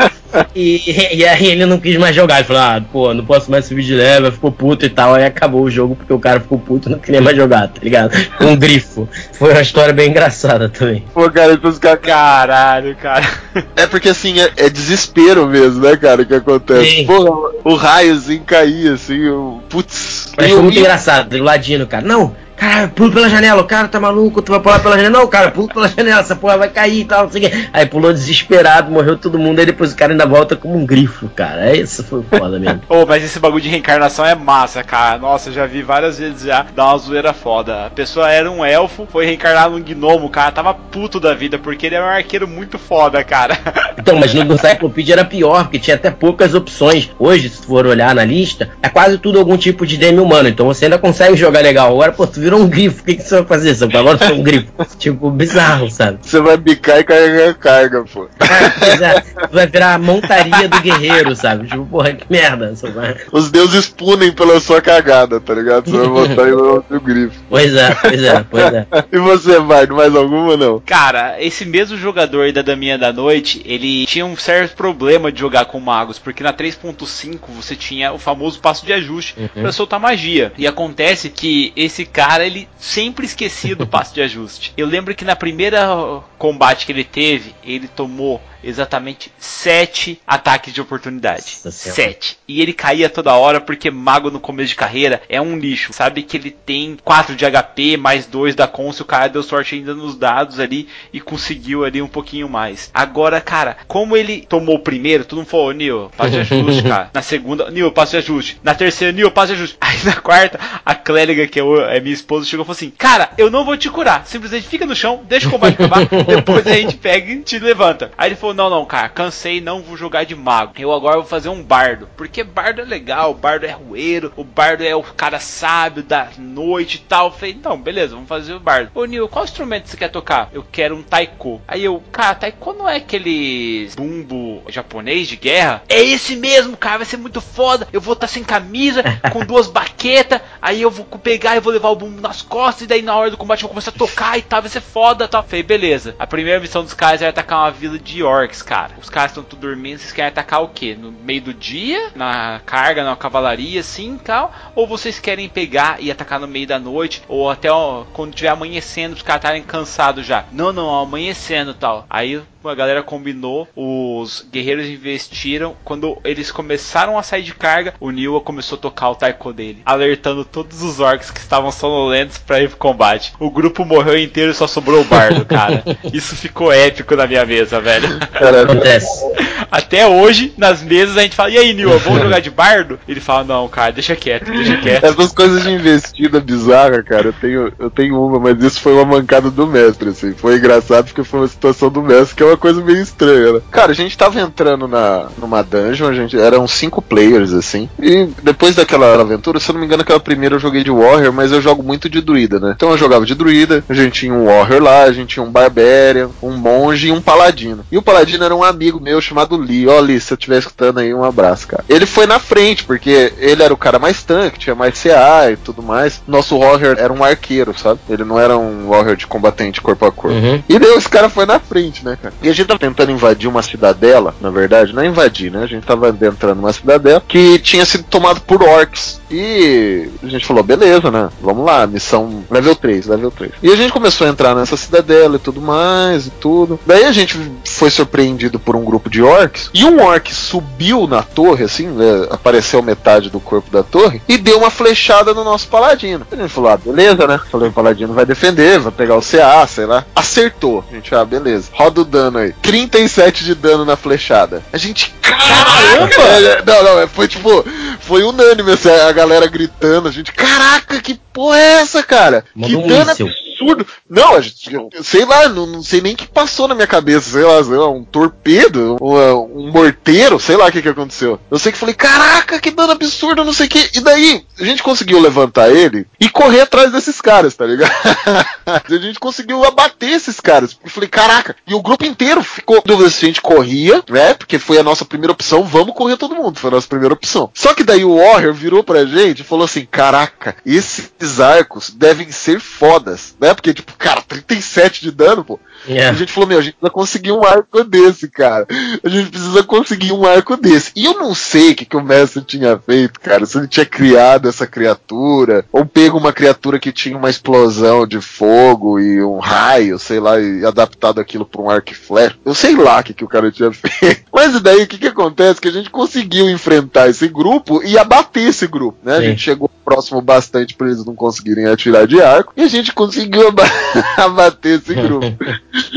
E, e aí ele não quis mais jogar. Ele falou, ah, pô, não posso mais subir de level, ficou puto e tal. Aí acabou o jogo porque o cara ficou puto e não queria mais jogar, tá ligado? Um grifo. Foi uma história bem engraçada também. Pô, cara, os caras. Caralho, cara. É porque assim, é, é desespero mesmo, né, cara, que acontece. Sim. Pô, o raiozinho caía, assim, o... putz. Mas E foi muito engraçado, o ladino, cara. Não, cara, pulo pela janela, o cara tá maluco, tu vai pular pela janela. Não, cara, pulo pela janela, essa porra vai cair e tal, não sei o quê. Aí pulou desesperado, morreu todo mundo, aí depois o cara ainda volta como um grifo, cara. Isso foi foda mesmo. Ô, mas esse bagulho de reencarnação é massa, cara. Nossa, já vi várias vezes já dar uma zoeira foda. A pessoa era um elfo, foi reencarnar num gnomo, cara. Tava puto da vida, porque ele é um arqueiro muito foda, cara. Então, mas no do Cyclopedia era pior, porque tinha até poucas opções. Hoje, se tu for olhar na lista, é quase tudo algum tipo de demi-humano. Então você ainda consegue jogar legal. Agora, pô, tu virou um grifo, o que, que você vai fazer? Sabe? Agora é um grifo. tipo, bizarro, sabe? Você vai bicar e carregar carga, pô. É, vai virar a montaria do guerreiro, sabe? Tipo, porra, que merda. sabe? Os deuses punem pela sua cagada, tá ligado? Você vai botar em outro grifo. Pois é, pois é, pois é. E você, Bardo, mais alguma não? Cara, esse mesmo jogador aí da Daminha da Noite, ele tinha um certo problema de jogar com magos, porque na 3.5 você tinha o famoso passo de ajuste pra soltar magia. E acontece que esse cara, ele sempre esquecia do passo de ajuste. Eu lembro que na primeira combate que ele teve, ele tomou exatamente sete ataques de oportunidade. Sete. E ele caía toda hora porque mago no começo de carreira é um lixo. Sabe que ele tem 4 de HP mais 2 da con se o cara deu sorte ainda nos dados ali e conseguiu ali um pouquinho mais. Agora, cara, como ele tomou o primeiro, tu não falou, Nil, passo de ajuste, cara. Na segunda, Nil, passo de ajuste. Na terceira, Nil, passo de ajuste. Aí na quarta, a clériga, que é, é minha esposa, chegou e falou assim: Cara, eu não vou te curar. Simplesmente fica no chão, deixa o combate acabar, depois a gente pega e te levanta. Aí ele falou: Não, não, cara, cansei, não vou jogar de mago. Eu agora vou fazer um bardo. Porque bardo é legal, o bardo é rueiro, o bardo é o cara sábio da noite e tal. Eu falei, então, beleza, vamos fazer o bardo. Ô Nil, qual instrumento você quer tocar? Eu quero um taiko. Aí eu, cara, taiko não é aquele bumbo japonês de guerra? É esse mesmo, cara, vai ser muito foda. Eu vou estar sem camisa, com duas baquetas, aí eu vou pegar e vou levar o bumbo nas costas, e daí na hora do combate eu vou começar a tocar e tal, vai ser foda e tal. Falei, beleza. A primeira missão dos caras era atacar uma vila de orcs, cara. Os caras estão tudo dormindo, vocês querem atacar o quê? No meio do dia? Na carga, na cavalaria, assim e tal? Ou vocês querem pegar e atacar no meio da noite? Ou até ó, quando tiver amanhecendo, os caras estarem cansados já? Não, não, amanhecendo e tal. Aí a galera combinou, os guerreiros investiram. Quando eles começaram a sair de carga, o Niwa começou a tocar o taiko dele, alertando todos os orcs que estavam sonolentos pra ir pro combate. O grupo morreu inteiro e só sobrou o bardo, cara. Isso ficou épico na minha mesa, velho. Cara, Acontece. Até hoje, nas mesas, a gente fala: E aí, Niwa, vamos jogar de bardo? Ele fala: Não, cara, deixa quieto, deixa quieto. essas coisas de investida bizarra, cara, eu tenho, eu tenho uma, mas isso foi uma mancada do mestre, assim. Foi engraçado porque foi uma situação do mestre, que é uma coisa meio estranha, né? Cara, a gente tava entrando na, numa dungeon, a gente, eram cinco players, assim. E depois daquela aventura, se eu não me engano, aquela primeira eu joguei de Warrior, mas eu jogo muito de druida, né? Então eu jogava de druida, a gente tinha um Warrior lá, a gente tinha um Barbarian, um monge e um paladino. E o paladino era um amigo meu chamado Lee. Ó, Lee, se eu estiver escutando aí, um abraço, cara. Ele foi na frente, porque ele era o cara mais tanque, tinha mais CA e tudo mais. Nosso Warrior era um arqueiro, sabe? Ele não era um Warrior de combatente corpo a corpo. Uhum. E daí esse cara foi na frente, né, cara? E a gente tava tentando invadir uma cidadela, na verdade, não é invadir, né? A gente tava adentrando uma cidadela que tinha sido tomada por orcs. E a gente falou, beleza, né? Vamos lá, missão level 3, level 3. E a gente começou a entrar nessa cidadela e tudo mais e tudo. Daí a gente foi surpreendido por um grupo de orcs. E um orc subiu na torre, assim, né, apareceu metade do corpo da torre e deu uma flechada no nosso paladino. A gente falou, ah, beleza, né? Falei, o paladino vai defender, vai pegar o CA, sei lá. Acertou. A gente, ah, beleza. Roda o dano aí. 37 de dano na flechada. A gente, caramba! Não, não, é, foi tipo, foi unânime assim, a galera gritando, a gente, caraca, que porra é essa, cara? Que um dano míssil. Absurdo. Não, gente, eu, sei lá, não, não sei nem o que passou na minha cabeça, sei lá, sei lá um torpedo, um, um morteiro, sei lá o que que aconteceu. Eu sei que falei, caraca, que dano absurdo, não sei o que. E daí, a gente conseguiu levantar ele e correr atrás desses caras, tá ligado? a gente conseguiu abater esses caras. Eu falei, caraca, e o grupo inteiro ficou dúvida se a gente corria, né? Porque foi a nossa primeira opção, vamos correr todo mundo, foi a nossa primeira opção. Só que daí o Warrior virou pra gente e falou assim: caraca, esses arcos devem ser fodas, né? Porque, tipo, cara, 37 de dano, pô. Yeah. A gente falou, meu, a gente precisa conseguir um arco desse, cara. A gente precisa conseguir um arco desse. E eu não sei o que, que o mestre tinha feito, cara. Se ele tinha criado essa criatura, ou pego uma criatura que tinha uma explosão de fogo e um raio, sei lá, e adaptado aquilo pra um arco e flecha. Eu sei lá o que, que o cara tinha feito. Mas e daí, o que, que acontece? Que a gente conseguiu enfrentar esse grupo e abater esse grupo, né? A Sim. gente chegou próximo bastante pra eles não conseguirem atirar de arco, e a gente conseguiu aba- abater esse grupo.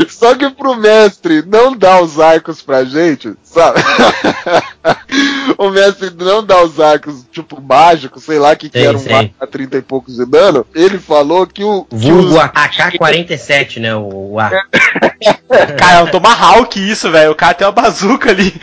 Só que pro mestre não dar os arcos pra gente, sabe? o mestre não dá os arcos, tipo, mágicos, sei lá, que, que Sei, era um sei. arco a 30 e poucos de dano. Ele falou que o. Vulgo os- AK-47, né? O, o A. Cara, é um Tomahawk isso, velho. O cara tem uma bazuca ali.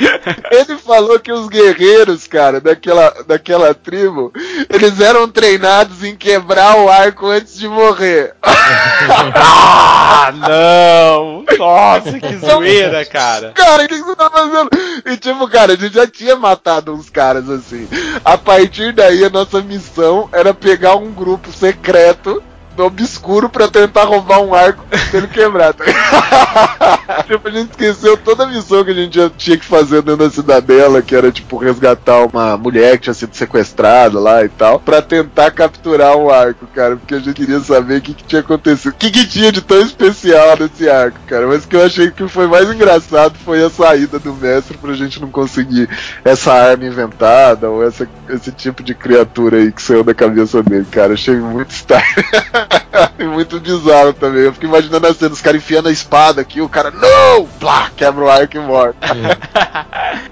Ele falou que os guerreiros, cara, daquela, daquela tribo, eles eram treinados em quebrar o arco antes de morrer. ah, não! Nossa, que zoeira, cara. Cara, o que você tá fazendo? E tipo, cara, a gente já tinha matado uns caras assim. A partir daí, a nossa missão era pegar um grupo secreto obscuro pra tentar roubar um arco ele quebrar. Tá? tipo, a gente esqueceu toda a missão que a gente tinha que fazer dentro da cidadela, que era tipo resgatar uma mulher que tinha sido sequestrada lá e tal, pra tentar capturar um arco, cara, porque a gente queria saber o que, que tinha acontecido. O que, que tinha de tão especial nesse arco, cara. Mas o que eu achei que foi mais engraçado foi a saída do mestre pra gente não conseguir essa arma inventada ou essa, esse tipo de criatura aí que saiu da cabeça dele, cara. Achei muito style. muito bizarro também. Eu fico imaginando a cena, os caras enfiando a espada aqui, o cara, não! Plá, quebra o arco e morre.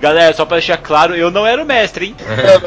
Galera, só pra deixar claro, eu não era o mestre, hein?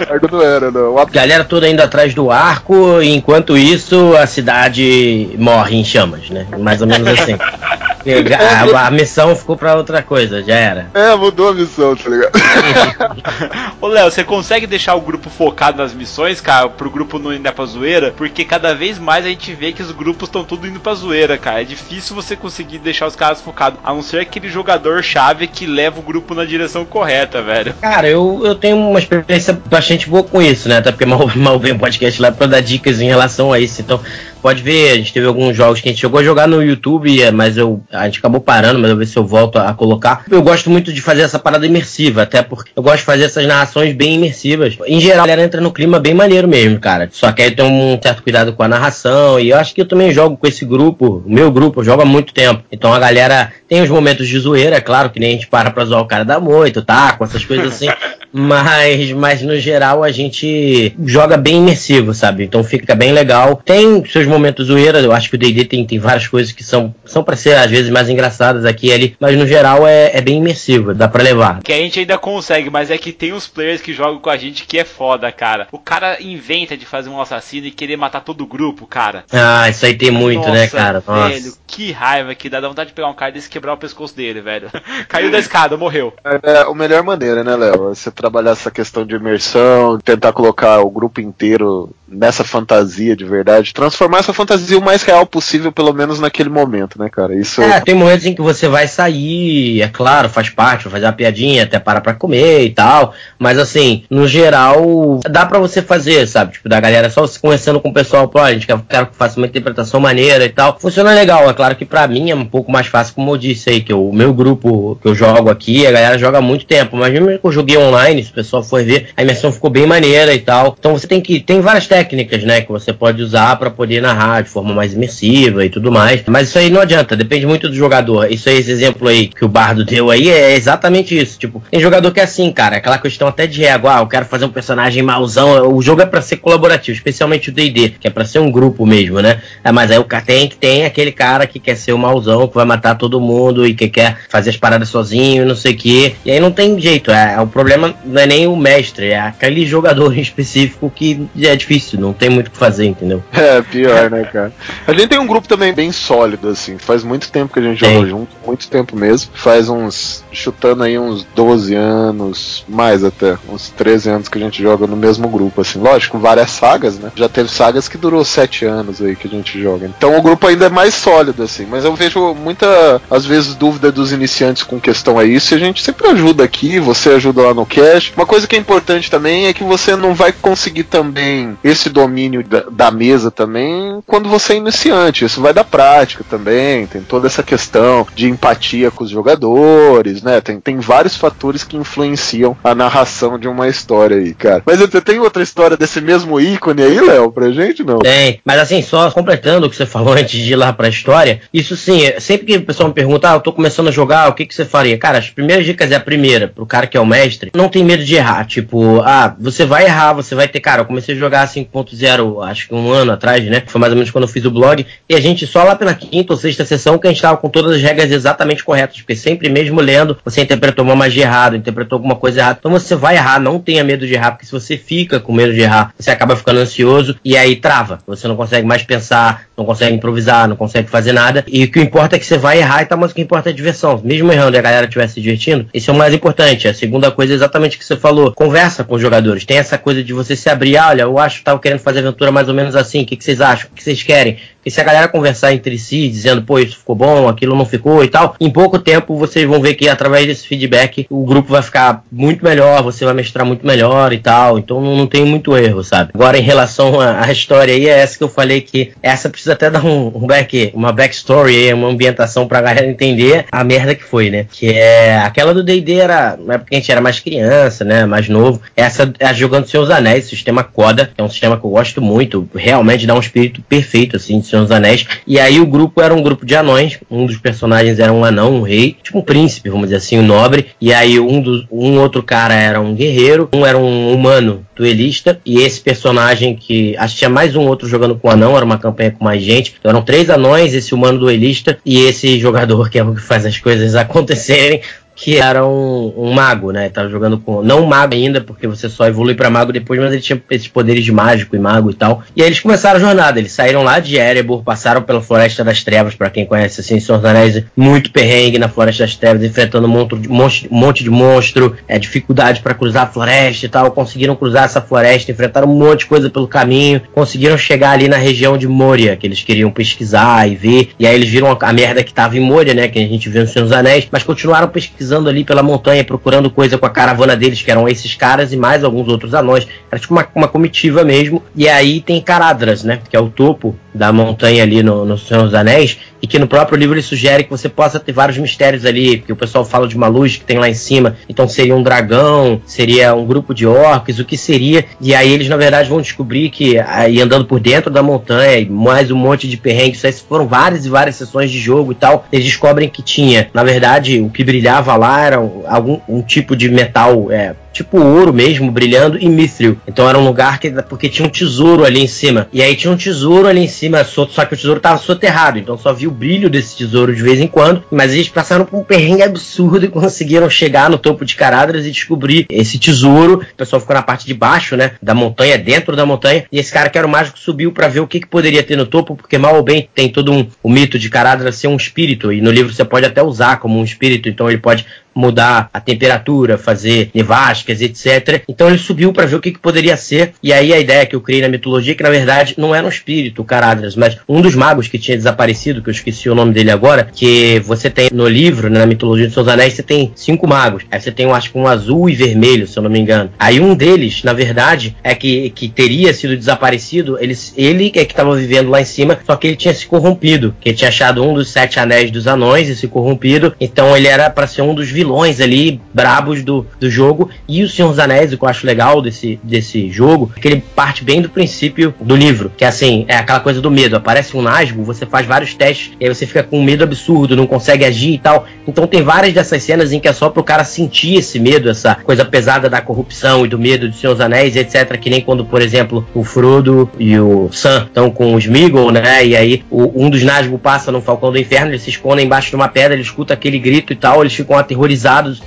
arco não era, não. A Galera toda indo atrás do arco, e enquanto isso a cidade morre em chamas, né? Mais ou menos assim. A, a missão ficou pra outra coisa, já era. É, mudou a missão, tá ligado? Ô Léo, você consegue deixar o grupo focado nas missões, cara, pro grupo não ir pra zoeira? Porque cada vez mais a gente vê que os grupos estão tudo indo pra zoeira, cara. É difícil você conseguir deixar os caras focados, a não ser aquele jogador chave que leva o grupo na direção correta, velho. Cara, eu, eu tenho uma experiência bastante boa com isso, né? Até porque mal, mal vem o podcast lá pra dar dicas em relação a isso. Então, pode ver, a gente teve alguns jogos que a gente chegou a jogar no YouTube, é, mas eu, a gente acabou parando, mas eu ver se eu volto a, a colocar. Eu gosto muito de fazer essa parada imersiva, até porque eu gosto de fazer essas narrações bem imersivas. Em geral, a galera entra no clima bem maneiro mesmo, cara. Só que aí tem um certo cuidado com a narração, e eu acho que eu também jogo com esse grupo, o meu grupo, eu jogo há muito tempo. Então a galera tem os momentos de zoeira, é claro, que nem a gente para pra zoar o cara da moita, tá? Com essas coisas assim. Mas, mas no geral a gente joga bem imersivo, sabe? Então fica bem legal. Tem seus momentos zoeira, eu acho que o D&D tem, tem várias coisas que são, são para ser às vezes mais engraçadas aqui e ali, mas no geral é, é bem imersivo, dá pra levar. Que a gente ainda consegue, mas é que tem uns players que jogam com a gente que é foda, cara. O cara inventa de fazer um assassino e querer matar todo o grupo, cara. Ah, isso aí tem muito, né, Nossa, cara? Velho, Nossa. Que raiva que dá, dá vontade de pegar um cara desse e quebrar o pescoço dele, velho. Caiu da escada, morreu. É a melhor maneira, né, Léo? É Você trabalhar essa questão de imersão, tentar colocar o grupo inteiro nessa fantasia de verdade, transformar essa fantasia o mais real possível, pelo menos naquele momento, né, cara? Isso É, tem momentos em que você vai sair, é claro, faz parte, vai fazer uma piadinha, até para pra comer e tal. Mas assim, no geral, dá pra você fazer, sabe? Tipo, da galera só se conversando com o pessoal, pô, a gente quer, quero que faça uma interpretação maneira e tal. Funciona legal, é claro que pra mim é um pouco mais fácil, como eu disse aí, que o meu grupo que eu jogo aqui, a galera joga há muito tempo. Mas mesmo que eu joguei online, se o pessoal for ver, a imersão ficou bem maneira e tal. Então você tem que. Tem várias técnicas, né, que você pode usar pra poder narrar de forma mais imersiva e tudo mais. Mas isso aí não adianta, depende muito do jogador. Isso aí, esse exemplo aí que o Bardo deu aí é exatamente isso. Tipo, tem jogador que é assim, cara, aquela questão até de régua, ah, eu quero fazer um personagem mauzão. O jogo é pra ser colaborativo, especialmente o D&D, que é pra ser um grupo mesmo, né? É, mas aí o cara tem que tem aquele cara que quer ser o mauzão, que vai matar todo mundo e que quer fazer as paradas sozinho, não sei o quê. E aí não tem jeito. É, o problema não é nem o mestre, é aquele jogador em específico que é difícil, não tem muito o que fazer, entendeu? É, pior, né, cara? A gente tem um grupo também bem sólido, assim. Faz muito tempo que a gente jogou junto, muito tempo mesmo. Faz uns, chutando aí uns 12 anos, mais até, uns 13 anos que a gente joga no mesmo grupo, assim. Lógico, várias sagas, né? Já teve sagas que durou 7 anos aí que a gente joga. Então o grupo ainda é mais sólido, assim. Mas eu vejo muita, às vezes, dúvida dos iniciantes com questão a isso. E a gente sempre ajuda aqui, você ajuda lá no cash. Uma coisa que é importante também é que você não vai conseguir também esse domínio da, da mesa também quando você é iniciante. Isso vai da prática também. Tem toda essa questão de empatia com os jogadores, né? Tem, tem vários fatores que influenciam a narração de uma história aí, cara. Mas você tem outra história desse mesmo ícone aí, Léo, pra gente, não? Tem, mas assim, só completando o que você falou antes de ir lá pra história, isso sim, sempre que o pessoal me pergunta, ah, eu tô começando a jogar, o que, que você faria? Cara, as primeiras dicas é a primeira, pro cara que é o mestre, não tem medo de errar. Tipo, ah, você vai errar, você vai ter. Cara, eu comecei a jogar 5.0, acho que um ano atrás, né? Foi mais ou menos quando eu fiz o blog. E a gente só lá pela quinta ou sexta sessão que a gente tava com todas as regras exatamente corretas. Porque sempre mesmo lendo, você interpretou uma magia errada, interpretou alguma coisa errada. Então você vai errar, não tenha medo de errar, porque se você fica com medo de errar, você acaba ficando ansioso e aí trava. Você não consegue mais pensar, não consegue improvisar, não consegue fazer nada. E o que importa é que você vai errar e tá, mas o que importa é a diversão. Mesmo errando e a galera estiver se divertindo, isso é o mais importante. A segunda coisa é exatamente o que você falou. Conversa com os jogadores. Tem essa coisa de você se abrir. Ah, olha, eu acho que tava querendo fazer aventura mais ou menos assim. O que, que vocês acham? O que vocês querem? Porque se a galera conversar entre si, dizendo, pô, isso ficou bom, aquilo não ficou e tal, em pouco tempo vocês vão ver que através desse feedback o grupo vai ficar muito melhor, você vai mestrar muito melhor e tal. Então não, não tem muito erro, sabe? Agora, em relação à história aí, é essa que eu falei que essa precisa até dar um, um back, uma backstory uma ambientação pra galera entender a merda que foi, né? Que é aquela do D&D era, na a gente era mais criança, né? Mais novo. Essa é jogando Seus Anéis, sistema Coda, que é um sistema que eu gosto muito, realmente dá um espírito perfeito, assim, de Senhor dos Anéis. E aí o grupo era um grupo de anões. Um dos personagens era um anão, um rei, tipo um príncipe, vamos dizer assim, um nobre. E aí um, dos, um outro cara era um guerreiro, um era um humano duelista. E esse personagem que. Acho que tinha mais um outro jogando com anão, era uma campanha com mais gente. Então eram três anões, esse humano duelista e esse jogador que é o que faz as coisas acontecerem que era um, um, mago, né? Tava jogando com. Não um mago ainda, porque você só evolui para mago depois, mas ele tinha esses poderes de mágico e mago e tal. E aí eles começaram a jornada. Eles saíram lá de Erebor, passaram pela Floresta das Trevas, para quem conhece assim, Senhor dos Anéis, muito perrengue na Floresta das Trevas, enfrentando um monte de, monte, um monte de monstro, é, dificuldade para cruzar a floresta e tal. Conseguiram cruzar essa floresta, enfrentaram um monte de coisa pelo caminho, conseguiram chegar ali na região de Moria, que eles queriam pesquisar e ver. E aí eles viram a, a merda que tava em Moria, né? Que a gente viu no Senhor dos Anéis, mas continuaram pesquisando ali pela montanha, procurando coisa com a caravana deles, que eram esses caras e mais alguns outros anões. Era tipo uma, uma comitiva mesmo. E aí tem Caradras, né? Que é o topo da montanha ali no, no Senhor dos Anéis, e que no próprio livro ele sugere que você possa ter vários mistérios ali, porque o pessoal fala de uma luz que tem lá em cima, então seria um dragão, seria um grupo de orcs, o que seria, e aí eles na verdade vão descobrir que, aí andando por dentro da montanha, e mais um monte de perrengues, isso foram várias e várias sessões de jogo e tal, eles descobrem que tinha, na verdade, o que brilhava lá era algum um tipo de metal, é, tipo ouro mesmo, brilhando, e mithril. Então era um lugar que, porque tinha um tesouro ali em cima. E aí tinha um tesouro ali em cima, só que o tesouro tava soterrado, então só via o brilho desse tesouro de vez em quando. Mas eles passaram por um perrengue absurdo e conseguiram chegar no topo de Caradras e descobrir esse tesouro. O pessoal ficou na parte de baixo, né, da montanha, dentro da montanha. E esse cara que era o mágico subiu para ver o que, que poderia ter no topo, porque mal ou bem tem todo um, o mito de Caradras ser um espírito. E no livro você pode até usar como um espírito, então ele pode mudar a temperatura, fazer nevascas, etc. Então ele subiu para ver o que, que, poderia ser. E aí a ideia que eu criei na mitologia, é que na verdade não era um espírito, Caradras, mas um dos magos que tinha desaparecido, que eu esqueci o nome dele agora, que você tem no livro, né, na mitologia dos seus anéis, você tem cinco magos. Aí você tem, eu acho que um azul e vermelho, se eu não me engano. Aí um deles, na verdade, é que, que teria sido desaparecido, ele, ele é que estava vivendo lá em cima, só que ele tinha se corrompido, que ele tinha achado um dos sete anéis dos anões e se corrompido, então ele era para ser um dos vilões ali, brabos do, do jogo. E o Senhor dos Anéis, o que eu acho legal desse, desse jogo, é que ele parte bem do princípio do livro. Que é assim, é aquela coisa do medo. Aparece um Nazgûl, você faz vários testes, e aí você fica com um medo absurdo, não consegue agir e tal. Então tem várias dessas cenas em que é só pro cara sentir esse medo, essa coisa pesada da corrupção e do medo de Senhor dos Anéis, etc. Que nem quando, por exemplo, o Frodo e o Sam estão com os Smeagol, né? E aí o, um dos Nazgûl passa no Falcão do Inferno, eles se escondem embaixo de uma pedra, ele escuta aquele grito e tal, eles ficam aterrorizados.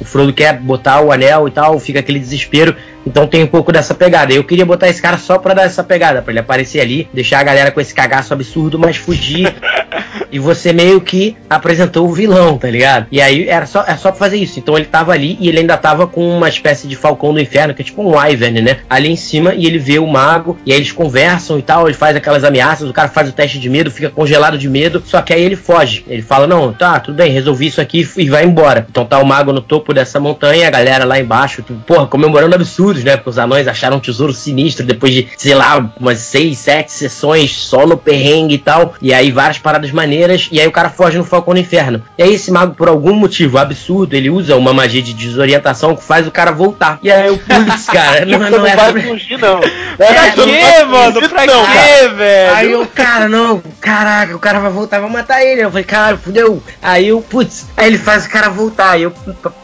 O Frodo quer botar o anel e tal, fica aquele desespero. Então tem um pouco dessa pegada. Eu queria botar esse cara só pra dar essa pegada, pra ele aparecer ali, deixar a galera com esse cagaço absurdo, mas fugir. e você meio que apresentou o vilão, tá ligado? E aí era só, é só pra fazer isso. Então ele tava ali e ele ainda tava com uma espécie de falcão do inferno, que é tipo um Wyvern, né? Ali em cima, e ele vê o mago, e aí eles conversam e tal, ele faz aquelas ameaças, o cara faz o teste de medo, fica congelado de medo, só que aí ele foge. Ele fala: Não, tá, tudo bem, resolvi isso aqui e vai embora. Então tá o mago no topo dessa montanha, a galera lá embaixo, tipo, porra, comemorando né? Porque os anões acharam um tesouro sinistro depois de, sei lá, umas seis, sete sessões só no perrengue e tal. E aí várias paradas maneiras, e aí o cara foge no Falcão no Inferno. E aí esse mago, por algum motivo absurdo, ele usa uma magia de desorientação que faz o cara voltar. E aí eu, putz, cara, não, não, é. vai fugir, não. Pra quê, não mano? Pra não, quê, velho? Aí eu, cara, não, caraca, o cara vai voltar, vai matar ele. Eu falei, cara, fudeu. Aí eu, putz, aí ele faz o cara voltar. Aí eu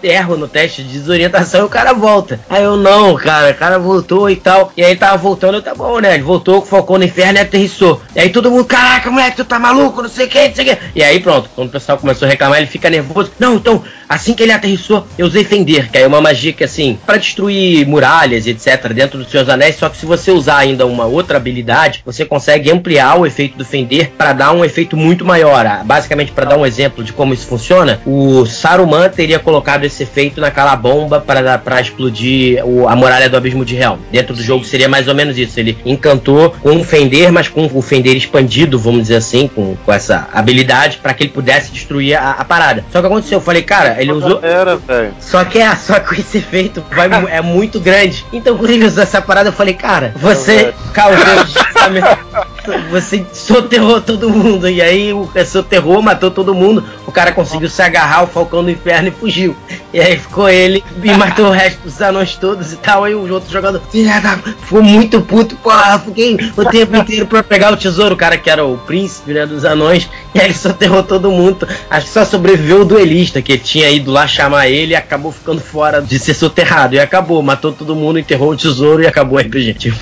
erro no teste de desorientação e o cara volta. Aí eu, não, cara, o cara voltou e tal. E aí ele tava voltando, eu, tá bom, né? Ele voltou, focou no inferno e aterrissou. E aí todo mundo, caraca, moleque, tu tá maluco, não sei o que, não sei o que. E aí pronto, quando o pessoal começou a reclamar, ele fica nervoso. Não, então, assim que ele aterrissou, eu usei Fender, que é uma magia que, assim, pra destruir muralhas etc. dentro dos seus anéis. Só que se você usar ainda uma outra habilidade, você consegue ampliar o efeito do Fender para dar um efeito muito maior. Ah, Basicamente, para dar um exemplo de como isso funciona, o Saruman teria colocado esse efeito naquela bomba para explodir o- a do abismo de Helm. Dentro do jogo seria mais ou menos isso. Ele encantou com um Fender, mas com o Fender expandido, vamos dizer assim, com, com essa habilidade, para que ele pudesse destruir a, a parada. Só que aconteceu, eu falei, cara, ele usou. Era, velho. Só que é, só que esse efeito vai, é muito grande. Então quando ele usou essa parada, eu falei, cara, você causou Você soterrou todo mundo. E aí o cara soterrou, matou todo mundo. O cara conseguiu se agarrar ao Falcão do Inferno e fugiu. E aí ficou ele e matou o resto dos anões todos e tal. Aí o outro jogador, filha da. Ficou muito puto, porra. Fiquei o tempo inteiro pra pegar o tesouro. O cara que era o príncipe né, dos anões. E aí ele soterrou todo mundo. Acho que só sobreviveu o duelista que tinha ido lá chamar ele e acabou ficando fora de ser soterrado. E acabou, matou todo mundo, enterrou o tesouro e acabou o RPG. Tipo,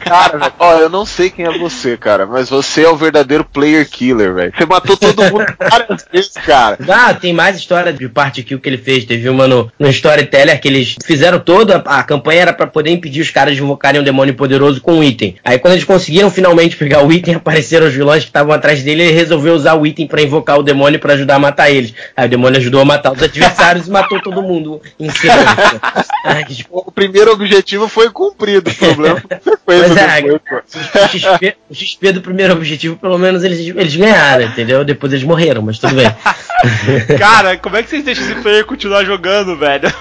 Cara, ó, eu não sei quem é você, cara, mas você é o verdadeiro player killer, velho. Você matou todo mundo várias vezes, cara. Ah, tem mais história de parte kill que ele fez. Teve uma no, no Storyteller que eles fizeram toda a campanha era pra poder impedir os caras de invocarem um demônio poderoso com um item. Aí quando eles conseguiram finalmente pegar o item, apareceram os vilões que estavam atrás dele e ele resolveu usar o item pra invocar o demônio pra ajudar a matar eles. Aí o demônio ajudou a matar os adversários e matou todo mundo em sequência. Ai, que O primeiro objetivo foi cumprido, o problema foi a sequência Pois é, depois, pô. o XP, o XP do primeiro objetivo, pelo menos eles, eles ganharam, entendeu? Depois eles morreram, mas tudo bem. Cara, como é que vocês deixam esse player continuar jogando, velho?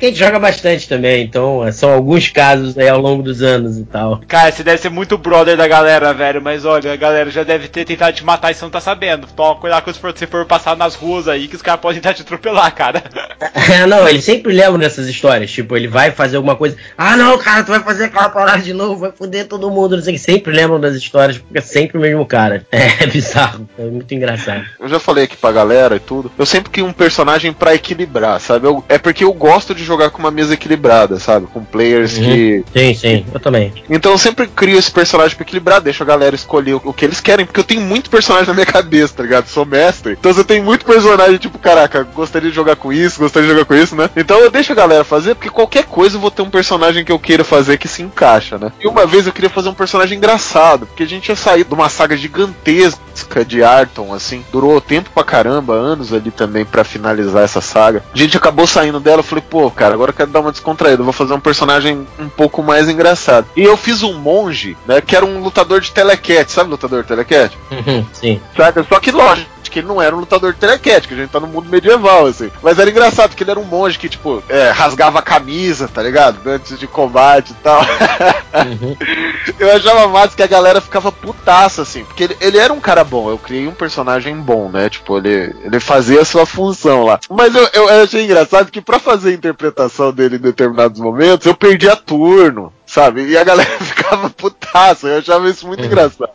A gente joga bastante também, então é, são alguns casos aí ao longo dos anos e tal. Cara, você deve ser muito brother da galera, velho. Mas olha, a galera já deve ter tentado te matar e você não tá sabendo. Toma cuidado quando você for passar nas ruas aí, que os caras podem tentar te atropelar, cara. É, não, ele sempre lembra dessas histórias. Tipo, ele vai fazer alguma coisa. Ah, não, cara, tu vai fazer aquela parada de novo, vai foder todo mundo. Não sei o que. Sempre lembram das histórias, porque é sempre o mesmo cara. É, bizarro. É muito engraçado. Eu já falei aqui pra galera e tudo. Eu sempre queria um personagem pra equilibrar, sabe? Eu- é porque eu gosto de jogar com uma mesa equilibrada, sabe? Com players Uhum. que. Sim, sim, eu também. Então eu sempre crio esse personagem pra equilibrar, deixo a galera escolher o, o que eles querem, porque eu tenho muito personagem na minha cabeça, tá ligado? Sou mestre. Então eu tenho muito personagem, tipo, caraca, gostaria de jogar com isso, gostaria de jogar com isso, né? Então eu deixo a galera fazer, porque qualquer coisa eu vou ter um personagem que eu queira fazer que se encaixa, né? E uma vez eu queria fazer um personagem engraçado, porque a gente tinha saído de uma saga gigantesca de Arton, assim, durou tempo pra caramba, anos ali também pra finalizar essa saga. A gente acabou saindo dela, eu falei, pô, cara, agora eu quero dar uma descontraída, eu vou fazer um personagem um pouco mais engraçado. E eu fiz um monge, né, que era um lutador de telecat, sabe lutador de telecat? Uhum, sim. Saca? Só que, lógico, telequete, ele não era um lutador que a gente tá no mundo medieval, assim. Mas era engraçado, porque ele era um monge que, tipo, é, rasgava a camisa, tá ligado? Antes de combate e tal. Uhum. Eu achava massa que a galera ficava putaça, assim, porque ele, ele, era um cara bom, eu criei um personagem bom, né? Tipo, ele, ele fazia a sua função lá. Mas eu, eu achei engraçado que para fazer a interpretação dele em determinados momentos, eu perdia turno sabe? E a galera ficava putaça, eu achava isso muito uhum. engraçado.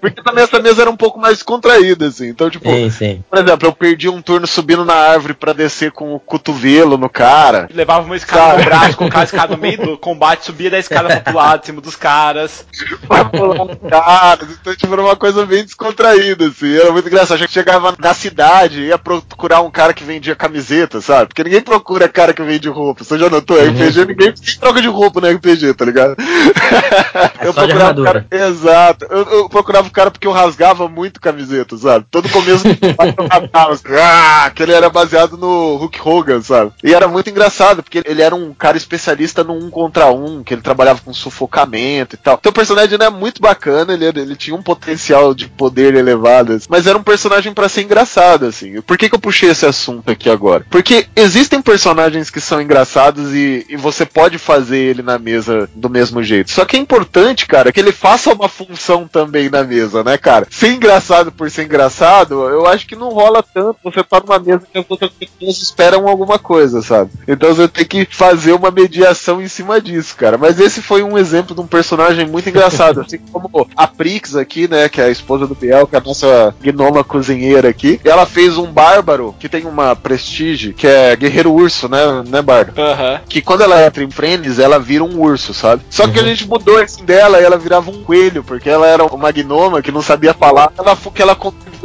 Porque também essa mesa era um pouco mais contraída, assim. Então, tipo, sim, sim. por exemplo, eu perdi um turno subindo na árvore para descer com o cotovelo no cara. Levava uma escada no braço, colocava a escada no meio do combate, subia da escada pro lado, em cima dos caras. Pra pular os caras. Então, tipo, era uma coisa bem descontraída, assim. Era muito engraçado. A gente chegava na cidade, ia procurar um cara que vendia camiseta, sabe? Porque ninguém procura cara que vende roupa. Você já notou? Uhum. RPG, ninguém, ninguém troca de roupa no RPG, tá ligado? É eu procurava o cara. Exato. Eu, eu, procurava o cara porque eu rasgava muito camiseta, sabe? Todo começo do eu rasgava. Assim, ah, que ele era baseado no Hulk Hogan, sabe? E era muito engraçado, porque ele era um cara especialista no um contra um, que ele trabalhava com sufocamento e tal. Então o personagem é muito bacana, ele, ele tinha um potencial de poder elevado, assim, mas era um personagem para ser engraçado, assim. Por que, que eu puxei esse assunto aqui agora? Porque existem personagens que são engraçados e, e você pode fazer ele na mesa do mesmo jeito. Só que é importante, cara, que ele faça uma função também na mesa, né, cara? Ser engraçado por ser engraçado, eu acho que não rola tanto. Você tá numa mesa que as outras pessoas esperam alguma coisa, sabe? Então você tem que fazer uma mediação em cima disso, cara. Mas esse foi um exemplo de um personagem muito engraçado. assim como a Prix aqui, né, que é a esposa do Biel, que é a nossa gnoma cozinheira aqui. Ela fez um bárbaro que tem uma prestige, que é guerreiro urso, né, né, Bardo? Uhum. Que quando ela entra em Friends, ela vira um urso, sabe? Só que uhum. a gente mudou assim dela e ela virava um coelho, porque ela era uma gnoma que não sabia falar. Ela, que ela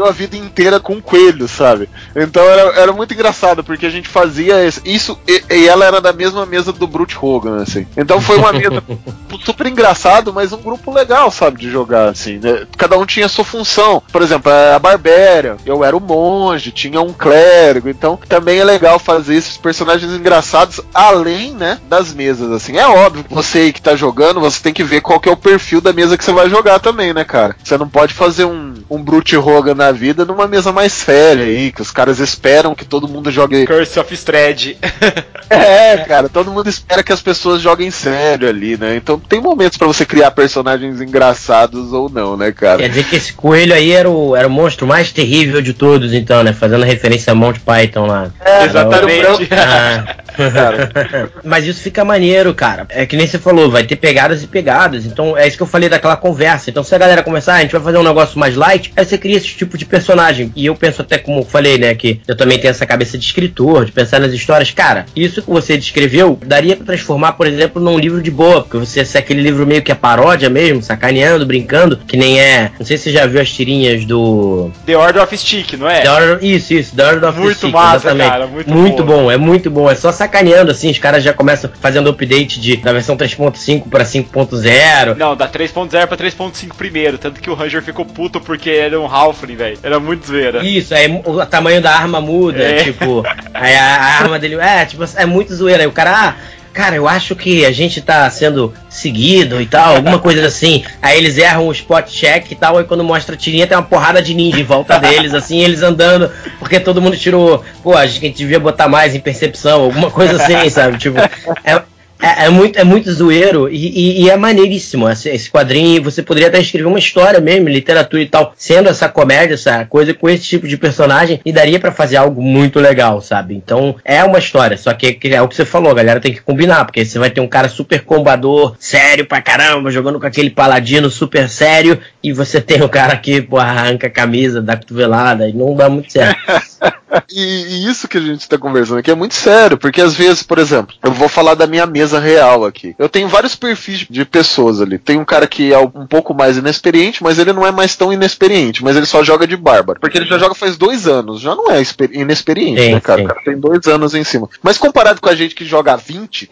a vida inteira com um coelho, sabe? Então era, era muito engraçado, porque a gente fazia isso e, e, ela era da mesma mesa do Brute Hogan, assim. Então foi uma mesa super engraçado, mas um grupo legal, sabe, de jogar, assim. Né? Cada um tinha sua função. Por exemplo, a Barbéria, eu era o monge, tinha um clérigo, então também é legal fazer esses personagens engraçados além, né, das mesas, assim. É óbvio que você aí que tá jogando, você tem que ver qual que é o perfil da mesa que você vai jogar também, né, cara? Você não pode fazer um, um Brute Hogan na vida numa mesa mais séria aí, que os caras esperam que todo mundo jogue. Curse of Strad. é, cara, todo mundo espera que as pessoas joguem sério ali, né? Então tem momentos para você criar personagens engraçados ou não, né, cara? Quer dizer que esse coelho aí era o, era o monstro mais terrível de todos, então, né? Fazendo referência a Monty Python lá. É, exatamente. Ah. Mas isso fica maneiro, cara. É que nem você falou, vai ter pegadas e pegadas. Então é isso que eu falei daquela conversa. Então se a galera começar, ah, a gente vai fazer um negócio mais light, aí você cria esse tipo de personagem. E eu penso até como eu falei, né, que eu também tenho essa cabeça de escritor, de pensar nas histórias. Cara, isso que você descreveu daria para transformar, por exemplo, num livro de boa, porque você ser aquele livro meio que é paródia mesmo, sacaneando, brincando, que nem é. Não sei se você já viu as tirinhas do The Order of Stick, não é? Order... Isso, isso, The Order of muito Stick. Massa, exatamente. Cara, muito, muito bom. bom. É muito bom. É só sacaneando, assim, os caras já começam fazendo update de, da versão 3.5 para 5.0. Não, da 3.0 pra 3.5 primeiro, tanto que o Ranger ficou puto porque era um Halfling, velho. Era muito zoeira. Isso, aí o tamanho da arma muda, é. tipo, aí a, a, arma dele, é, tipo, é muito zoeira. Aí o cara, ah, cara, eu acho que a gente tá sendo seguido e tal, alguma coisa assim. Aí eles erram o spot check e tal, aí quando mostra a tirinha tem uma porrada de ninja em volta deles, assim, eles andando, porque todo mundo tirou, pô, a gente devia botar mais em percepção, alguma coisa assim, sabe? Tipo, é, é, é, muito, é muito zoeiro e, e, e é maneiríssimo esse, quadrinho. Você poderia até escrever uma história mesmo, literatura e tal, sendo essa comédia, essa coisa com esse tipo de personagem, e daria para fazer algo muito legal, sabe? Então é uma história, só que é o que você falou, a galera tem que combinar, porque você vai ter um cara super combador, sério pra caramba, jogando com aquele paladino super sério, e você tem o cara que pô, arranca a camisa, dá cotovelada, e não dá muito certo. e, e, isso que a gente tá conversando aqui é muito sério, porque às vezes, por exemplo, eu vou falar da minha mesa real aqui. Eu tenho vários perfis de pessoas ali. Tem um cara que é um pouco mais inexperiente, mas ele não é mais tão inexperiente, mas ele só joga de bárbaro. Porque ele já joga faz dois anos, já não é inexperiente, sim, né, cara? O cara tem dois anos em cima. Mas comparado com a gente que joga 20,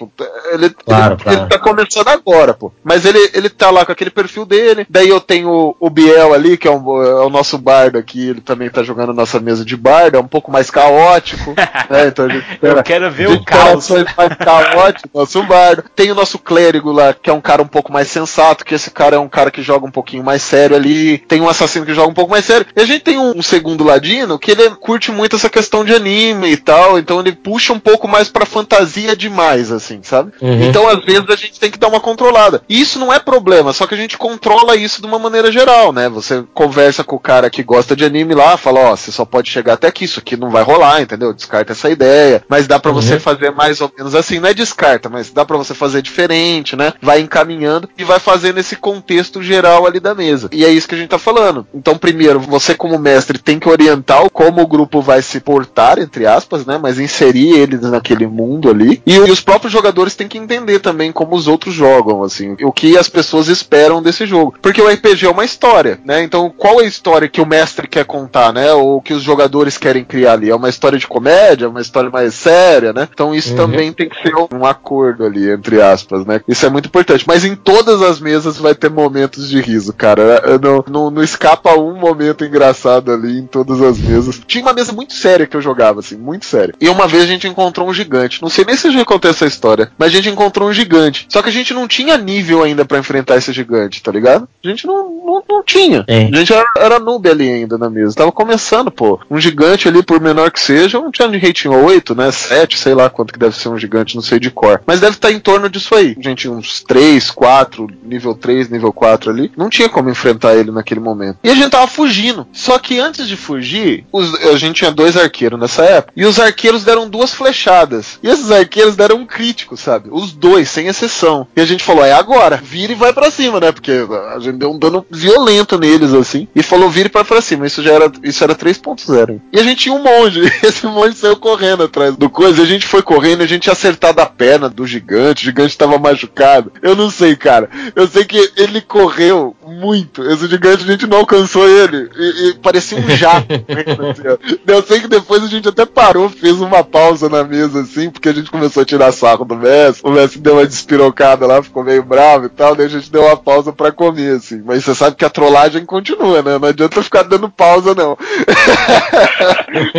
ele, claro, ele, claro. ele tá começando agora, pô. Mas ele, ele tá lá com aquele perfil dele. Daí eu tenho o Biel ali, que é, um, é o nosso bardo aqui, ele também tá jogando nossa mesa de bardo, é um pouco mais caótico. né? Então gente Eu quero ver o caos. mais caótico, nosso bardo. Tem o nosso clérigo lá, que é um cara um pouco mais sensato, que esse cara é um cara que joga um pouquinho mais sério ali. Tem um assassino que joga um pouco mais sério. E a gente tem um, um segundo ladino que ele curte muito essa questão de anime e tal, então ele puxa um pouco mais pra fantasia demais, assim, sabe? Uhum. Então às vezes a gente tem que dar uma controlada. E isso não é problema, só que a gente controla isso de uma maneira geral, né? Você conversa com o cara que gosta de anime lá, fala, ó, você só pode chegar até aqui, isso aqui não vai rolar, entendeu? Descarta essa ideia. Mas dá pra você fazer mais ou menos assim, não é descarta, mas dá pra você fazer diferente, né? Vai encaminhando e vai fazendo esse contexto geral ali da mesa. E é isso que a gente tá falando. Então, primeiro, você como mestre tem que orientar como o grupo vai se portar, entre aspas, né? Mas inserir eles naquele mundo ali. E, e os próprios jogadores têm que entender também como os outros jogam, assim, o que as pessoas esperam desse jogo. Porque o RPG é uma história, né? Então, qual é a história que o mestre quer contar, né? Ou que os jogadores querem criar ali? É uma história de comédia, uma história mais séria, né? Então, isso Uhum. também tem que ser um acordo ali, entre aspas, né? Isso é muito importante. Mas em todas as mesas vai ter momentos de riso, cara. Não, não, não escapa um momento engraçado ali em todas as mesas. Tinha uma mesa muito séria que eu jogava, assim, muito séria. E uma vez a gente encontrou um gigante. Não sei nem se eu já contei essa história, mas a gente encontrou um gigante. Só que a gente não tinha nível ainda pra enfrentar esse gigante, tá ligado? A gente não, não, não tinha. É. A gente era, era noob ali ainda na mesa. Tava começando, pô. Um gigante ali, por menor que seja, um de rating 8, né? 7, sei lá quanto que deve ser um gigante, não sei de cor. Mas deve estar em torno disso aí. Gente, uns 3, 4, nível 3, nível 4 ali. Não tinha como enfrentar ele naquele momento. E a gente tava fugindo. Só que antes de fugir, os- a gente tinha dois arqueiros nessa época. E os arqueiros deram duas flechadas. E esses arqueiros deram um crítico, sabe? Os dois, sem exceção. E a gente falou, é agora. Vira e vai pra cima, né? Porque a gente deu um dano violento neles, assim. E falou, vira e vai pra cima. Isso já era, isso era 3.0. E a gente tinha um monge. Esse monge saiu correndo atrás do coisa. E a gente foi correndo a gente tinha acertado a perna do gigante. O gigante tava machucado. Eu não sei, cara. Eu sei que ele correu muito. Esse gigante a gente não alcançou ele. E, e parecia um jato. assim. Eu sei que depois a gente até parou, fez uma pausa na mesa, assim, porque a gente começou a tirar sarro do Messi. O Messi deu uma despirocada lá, ficou meio bravo e tal. Daí a gente deu uma pausa pra comer, assim. Mas você sabe que a trollagem continua, né? Não adianta ficar dando pausa, não.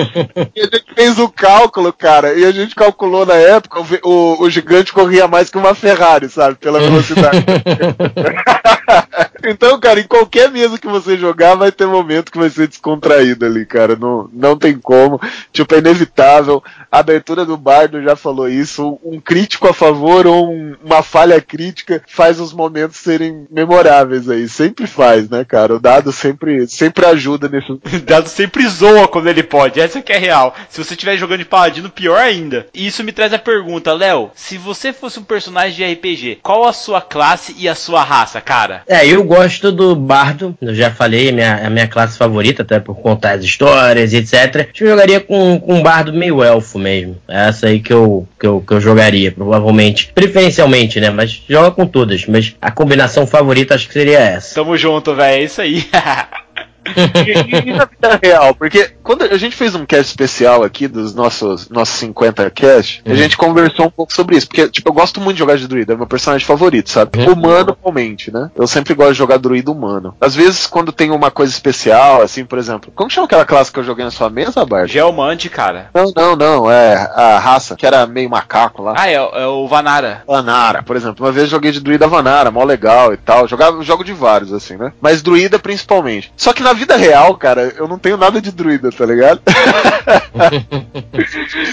E a gente fez o cálculo, cara, e a gente calculou na época, o, o, gigante corria mais que uma Ferrari, sabe? Pela velocidade. então, cara, em qualquer mesa que você jogar, vai ter momento que vai ser descontraído ali, cara. Não, não tem como. Tipo, é inevitável. A abertura do Bardo já falou isso. Um crítico a favor ou um- uma falha crítica faz os momentos serem memoráveis aí. Sempre faz, né, cara? O dado sempre, sempre ajuda nesse, O dado sempre zoa quando ele pode, essa que é real. Se você estiver jogando de paladino, pior ainda. E isso me traz a pergunta, Léo, se você fosse um personagem de RPG, qual a sua classe e a sua raça, cara? É, eu gosto do bardo, eu já falei, é minha, a minha classe favorita, até por contar as histórias e etc. Eu jogaria com, com um bardo meio elfo mesmo. É essa aí que eu, que, eu, que eu jogaria, provavelmente. Preferencialmente, né? Mas joga com todas. Mas a combinação favorita acho que seria essa. Tamo junto, velho, é isso aí. e, e na vida real, porque quando a gente fez um cast especial aqui dos nossos, nossos 50 cast, a gente conversou um pouco sobre isso, porque tipo, eu gosto muito de jogar de druida, é meu personagem favorito, sabe? Humano, realmente, né? Eu sempre gosto de jogar druida humano. Às vezes, quando tem uma coisa especial, assim, por exemplo, como chama aquela classe que eu joguei na sua mesa, Bart? Geomante, cara. Não, não, não, é a raça, que era meio macaco lá. Ah, é, é o Vanara. Vanara, por exemplo. Uma vez eu joguei de druida Vanara, mó legal e tal. Jogava, jogo de vários, assim, né? Mas druida principalmente. Só que na vida real, cara, eu não tenho nada de druida, tá ligado?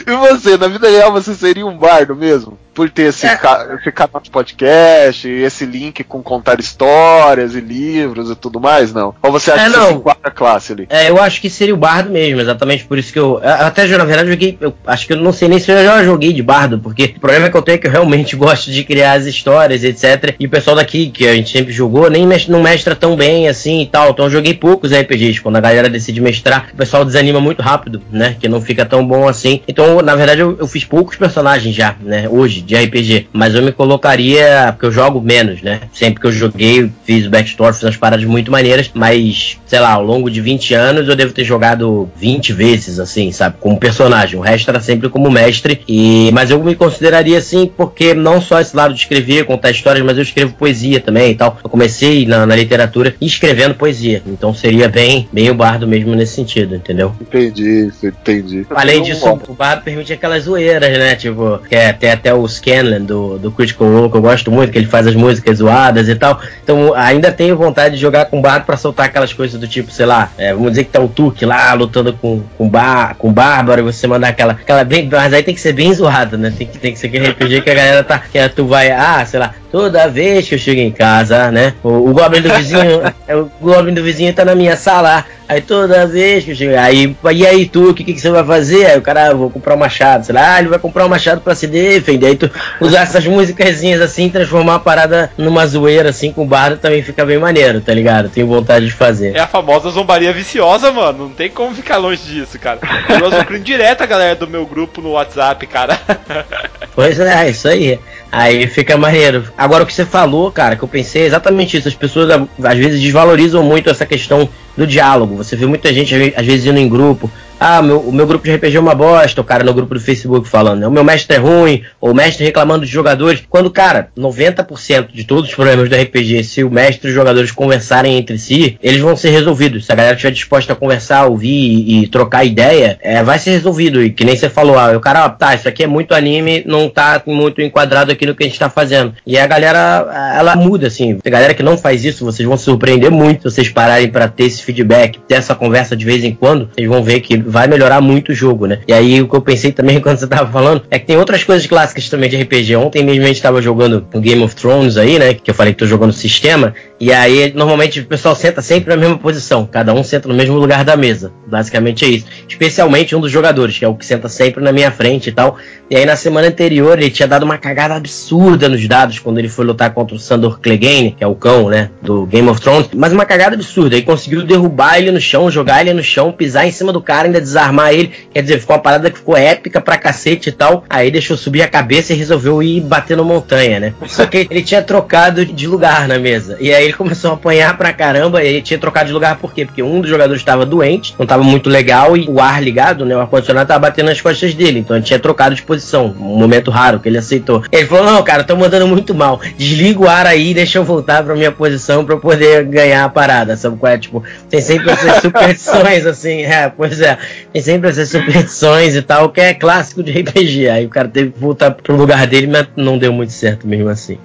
e você, na vida real, você seria um bardo mesmo? Por ter esse, É. ca- esse canal de podcast, esse link com contar histórias e livros e tudo mais, não? Ou você acha É, que você se classe ali? É, eu acho que seria o bardo mesmo, exatamente por isso que eu. Até na verdade eu joguei. Eu acho que eu não sei nem se eu já joguei de bardo, porque o problema que eu tenho é que eu realmente gosto de criar as histórias, etc. E o pessoal daqui, que a gente sempre jogou, nem não mestra tão bem assim e tal. Então eu joguei poucos RPGs. Quando a galera decide mestrar, o pessoal desanima muito rápido, né? Que não fica tão bom assim. Então, na verdade, eu, eu fiz poucos personagens já, né? Hoje. De, de RPG, mas eu me colocaria, porque eu jogo menos, né? Sempre que eu joguei, fiz backstory, fiz umas paradas muito maneiras, mas, sei lá, ao longo de 20 anos eu devo ter jogado 20 vezes, assim, sabe? Como personagem. O resto era sempre como mestre, e mas eu me consideraria assim, porque não só esse lado de escrever, contar histórias, mas eu escrevo poesia também e tal. Eu comecei na, na literatura escrevendo poesia, então seria bem, bem o bardo mesmo nesse sentido, entendeu? Entendi, entendi. Além disso, o bardo permite aquelas zoeiras, né? Tipo, que é, tem até o Scanlan do, do Critical Role, que eu gosto muito, que ele faz as músicas zoadas e tal. Então, ainda tenho vontade de jogar com o bardo pra soltar aquelas coisas do tipo, sei lá, é, vamos dizer que tá o Tuque lá lutando com, com, bar, com Bárbaro e você mandar aquela, aquela bem. Mas aí tem que ser bem zoado, né? Tem que, tem que ser aquele RPG que a galera tá. Que tu vai, ah, sei lá, toda vez que eu chego em casa, né? O, o Goblin do vizinho, é, o Goblin do vizinho tá na minha sala. Aí toda vez que eu chego, aí, e aí tu, o que, que, você vai fazer? Aí o cara, ah, vou comprar um machado, sei lá, ah, ele vai comprar um machado pra se defender. Aí tu usar essas musicazinhas assim, transformar a parada numa zoeira assim com bardo também fica bem maneiro, tá ligado? Tenho vontade de fazer. É a famosa zombaria viciosa, mano. Não tem como ficar longe disso, cara. Eu azucrino direto a galera do meu grupo no WhatsApp, cara. Pois é, isso aí. Aí fica maneiro. Agora o que você falou, cara, que eu pensei é exatamente isso. As pessoas às vezes desvalorizam muito essa questão do diálogo. Você vê muita gente às vezes indo em grupo, ah, meu, o meu grupo de RPG é uma bosta, o cara no grupo do Facebook falando, o meu mestre é ruim, ou o mestre reclamando dos jogadores. Quando, cara, 90% de todos os problemas do RPG, se o mestre e os jogadores conversarem entre si, eles vão ser resolvidos. Se a galera estiver disposta a conversar, ouvir e, e trocar ideia, é, vai ser resolvido. E que nem você falou, ah, o cara, tá, isso aqui é muito anime, não tá muito enquadrado aqui no que a gente tá fazendo. E a galera, ela muda, assim. A galera que não faz isso, vocês vão se surpreender muito se vocês pararem para ter esse feedback, ter essa conversa de vez em quando, vocês vão ver que vai melhorar muito o jogo, né? E aí o que eu pensei também quando você tava falando é que tem outras coisas clássicas também de RPG. Ontem mesmo a gente tava jogando o Game of Thrones aí, né? Que eu falei que tô jogando sistema. E aí normalmente o pessoal senta sempre na mesma posição. Cada um senta no mesmo lugar da mesa. Basicamente é isso. Especialmente um dos jogadores, que é o que senta sempre na minha frente e tal. E aí na semana anterior ele tinha dado uma cagada absurda nos dados quando ele foi lutar contra o Sandor Clegane, que é o cão, né? Do Game of Thrones. Mas uma cagada absurda. Aí conseguiu derrubar ele no chão, jogar ele no chão, pisar em cima do cara, ainda desarmar ele. Quer dizer, ficou uma parada que ficou épica pra cacete e tal. Aí deixou subir a cabeça e resolveu ir bater no montanha, né? Só que ele tinha trocado de lugar na mesa. E aí ele começou a apanhar pra caramba. E tinha trocado de lugar por quê? Porque um dos jogadores estava doente, não estava muito legal e o ar ligado, né? O ar-condicionado tava batendo nas costas dele. Então ele tinha trocado de posição. Um momento raro que ele aceitou. Ele falou: Não, cara, tô mandando muito mal. Desliga o ar aí, deixa eu voltar pra minha posição pra eu poder ganhar a parada. Sabe qual é? Tipo, tem sempre essas superstições assim. É, pois é. Tem sempre essas superstições e tal, que é clássico de RPG. Aí o cara teve que voltar pro lugar dele, mas não deu muito certo mesmo assim.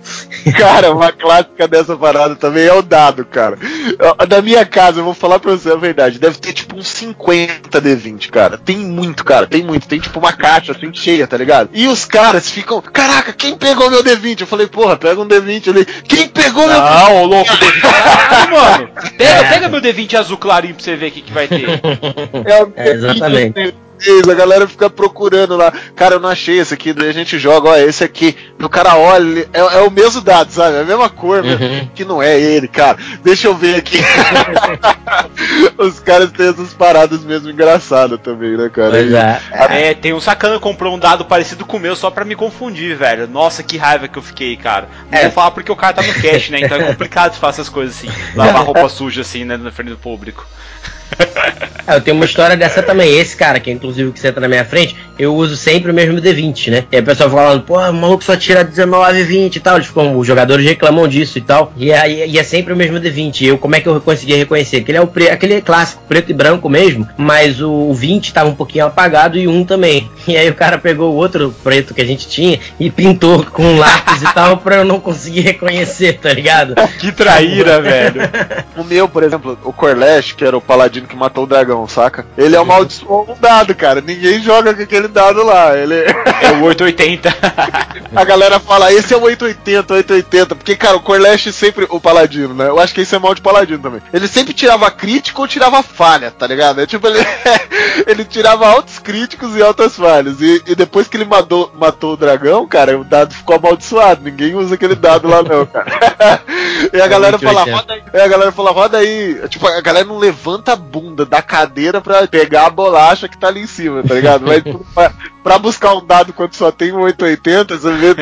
Cara, uma clássica dessa parada também é o dado, cara. Da minha casa, eu vou falar pra você a verdade, deve ter tipo uns 50 D20, cara. Tem muito, cara, tem muito. Tem tipo uma caixa assim cheia, tá ligado? E os caras ficam, caraca, quem pegou meu D20? Eu falei, porra, pega um D20 ali. Quem pegou meu D20? Não, louco, D20. Caralho, mano. Pega, pega meu D20 azul clarinho pra você ver o que, que vai ter. É, exatamente. A galera fica procurando lá. Cara, eu não achei esse aqui. Daí a gente joga, ó, esse aqui. O cara olha, é, é o mesmo dado, sabe? É a mesma cor, uhum. que não é ele, cara. Deixa eu ver aqui. Os caras têm essas paradas mesmo engraçadas também, né, cara? Pois é. é, tem um sacana que comprou um dado parecido com o meu só pra me confundir, velho. Nossa, que raiva que eu fiquei, cara. Não é. vou falar porque o cara tá no cash, né? Então é complicado fazer essas coisas assim. Lavar roupa suja assim, né, na frente do público. É, eu tenho uma história dessa também. Esse cara, que é inclusive que senta na minha frente, eu uso sempre o mesmo D20, né? E aí o pessoal falando, pô, o maluco só tira 19, 20 e tal. Eles ficam, os jogadores reclamam disso e tal. E aí e é sempre o mesmo D20. E eu, como é que eu consegui reconhecer? Aquele é o pre, aquele clássico, preto e branco mesmo, mas o 20 tava um pouquinho apagado e um também. E aí o cara pegou o outro preto que a gente tinha e pintou com lápis e tal pra eu não conseguir reconhecer, tá ligado? Que traíra, velho. O meu, por exemplo, o Corlash, que era o paladino que matou o dragão, saca? Ele é amaldiçoou um dado, cara. Ninguém joga com aquele dado lá. Ele é o 880. a galera fala, esse é o 880, 880. Porque, cara, o Corlash sempre. O paladino, né? Eu acho que esse é mal de paladino também. Ele sempre tirava crítico ou tirava falha, tá ligado? É tipo, ele, ele tirava altos críticos e altas falhas. E, e depois que ele matou, matou o dragão, cara, o dado ficou amaldiçoado. Ninguém usa aquele dado lá, não, cara. e a galera fala, roda aí, Aí a galera fala, roda aí. Tipo, a galera não levanta a bunda da cadeira pra pegar a bolacha que tá ali em cima, tá ligado? Mas pra, pra buscar um dado quando só tem um 880, você vê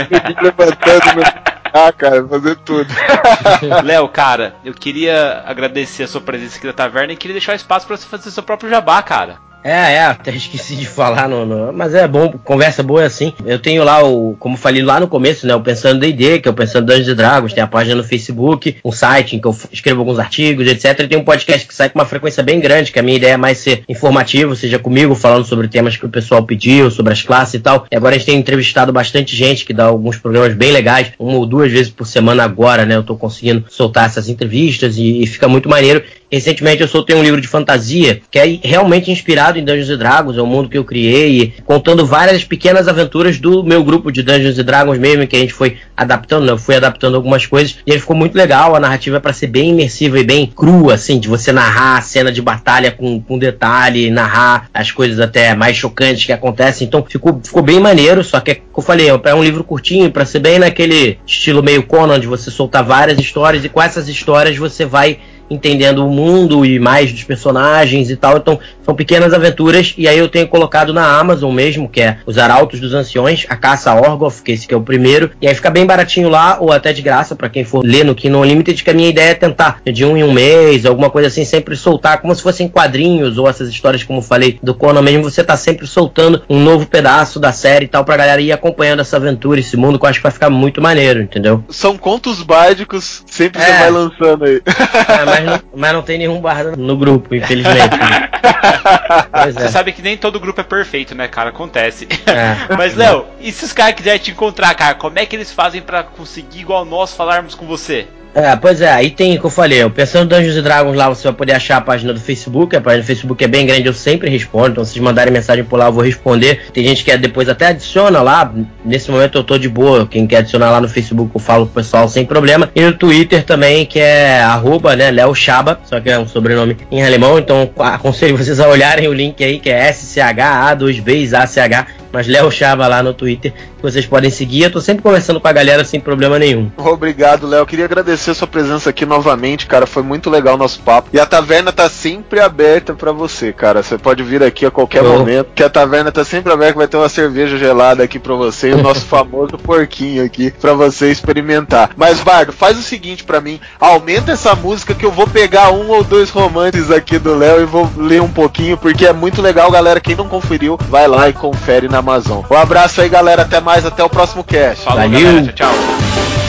levantando meu. Ah, cara, fazer tudo. Léo, cara, eu queria agradecer a sua presença aqui na taverna e queria deixar espaço para você fazer seu próprio jabá, cara. É, é, até esqueci de falar, no, no, mas é bom, conversa boa é assim. Eu tenho lá o, como falei lá no começo, né, o Pensando D&D, que é o Pensando Dungeons e Dragons, tem a página no Facebook, um site em que eu escrevo alguns artigos, etc. E tem um podcast que sai com uma frequência bem grande, que a minha ideia é mais ser informativo, seja comigo, falando sobre temas que o pessoal pediu, sobre as classes e tal. E agora a gente tem entrevistado bastante gente que dá alguns programas bem legais, uma ou duas vezes por semana agora, né, eu tô conseguindo soltar essas entrevistas e, e fica muito maneiro. Recentemente eu soltei um livro de fantasia que é realmente inspirado em Dungeons Dragons, é o mundo que eu criei, contando várias pequenas aventuras do meu grupo de Dungeons Dragons mesmo, que a gente foi adaptando, né? eu fui adaptando algumas coisas, e aí ficou muito legal, a narrativa é para ser bem imersiva e bem crua, assim, de você narrar a cena de batalha com, com detalhe, narrar as coisas até mais chocantes que acontecem, então ficou, ficou bem maneiro, só que, é como eu falei, é um livro curtinho, para ser bem naquele estilo meio Conan, de você soltar várias histórias, e com essas histórias você vai entendendo o mundo e mais dos personagens e tal. Então, são pequenas aventuras. E aí eu tenho colocado na Amazon mesmo, que é Os Arautos dos Anciões, A Caça a Orgoth, que esse que é o primeiro. E aí fica bem baratinho lá, ou até de graça, para quem for ler no Kino Unlimited, que a minha ideia é tentar, de um em um mês, alguma coisa assim, sempre soltar, como se fossem quadrinhos, ou essas histórias, como eu falei, do Conan mesmo, você tá sempre soltando um novo pedaço da série e tal, pra galera ir acompanhando essa aventura, esse mundo, que eu acho que vai ficar muito maneiro, entendeu? São contos bárdicos, sempre é. você vai lançando aí. É, mas não, mas não tem nenhum bardo no grupo, infelizmente. é. Você sabe que nem todo grupo é perfeito, né, cara? Acontece. É. Mas, Léo, e se os caras quiserem te encontrar, cara, como é que eles fazem para conseguir, igual nós, falarmos com você? É, pois é, aí tem, como eu falei, o Pensando Dungeons e Dragons lá, você vai poder achar a página do Facebook, a página do Facebook é bem grande, eu sempre respondo, então se vocês mandarem mensagem por lá eu vou responder. Tem gente que depois até adiciona lá, nesse momento eu tô de boa, quem quer adicionar lá no Facebook eu falo pro pessoal sem problema. E no Twitter também, que é arroba, né, Léo Chaba, só que é um sobrenome em alemão, então aconselho vocês a olharem o link aí, que é SCH-A2Bs-ACH, mas Léo Chaba lá no Twitter, que vocês podem seguir, eu tô sempre conversando com a galera sem problema nenhum. Obrigado, Léo, queria agradecer agradecer sua presença aqui novamente, cara. Foi muito legal o nosso papo. E a taverna tá sempre aberta para você, cara. Você pode vir aqui a qualquer oh. momento, que a taverna tá sempre aberta. Vai ter uma cerveja gelada aqui para você e o nosso famoso porquinho aqui para você experimentar. Mas, Bardo, faz o seguinte para mim: aumenta essa música que eu vou pegar um ou dois romances aqui do Léo e vou ler um pouquinho, porque é muito legal, galera. Quem não conferiu, vai lá e confere na Amazon. Um abraço aí, galera. Até mais, até o próximo cast. Falou, Valeu. galera. Tchau, tchau.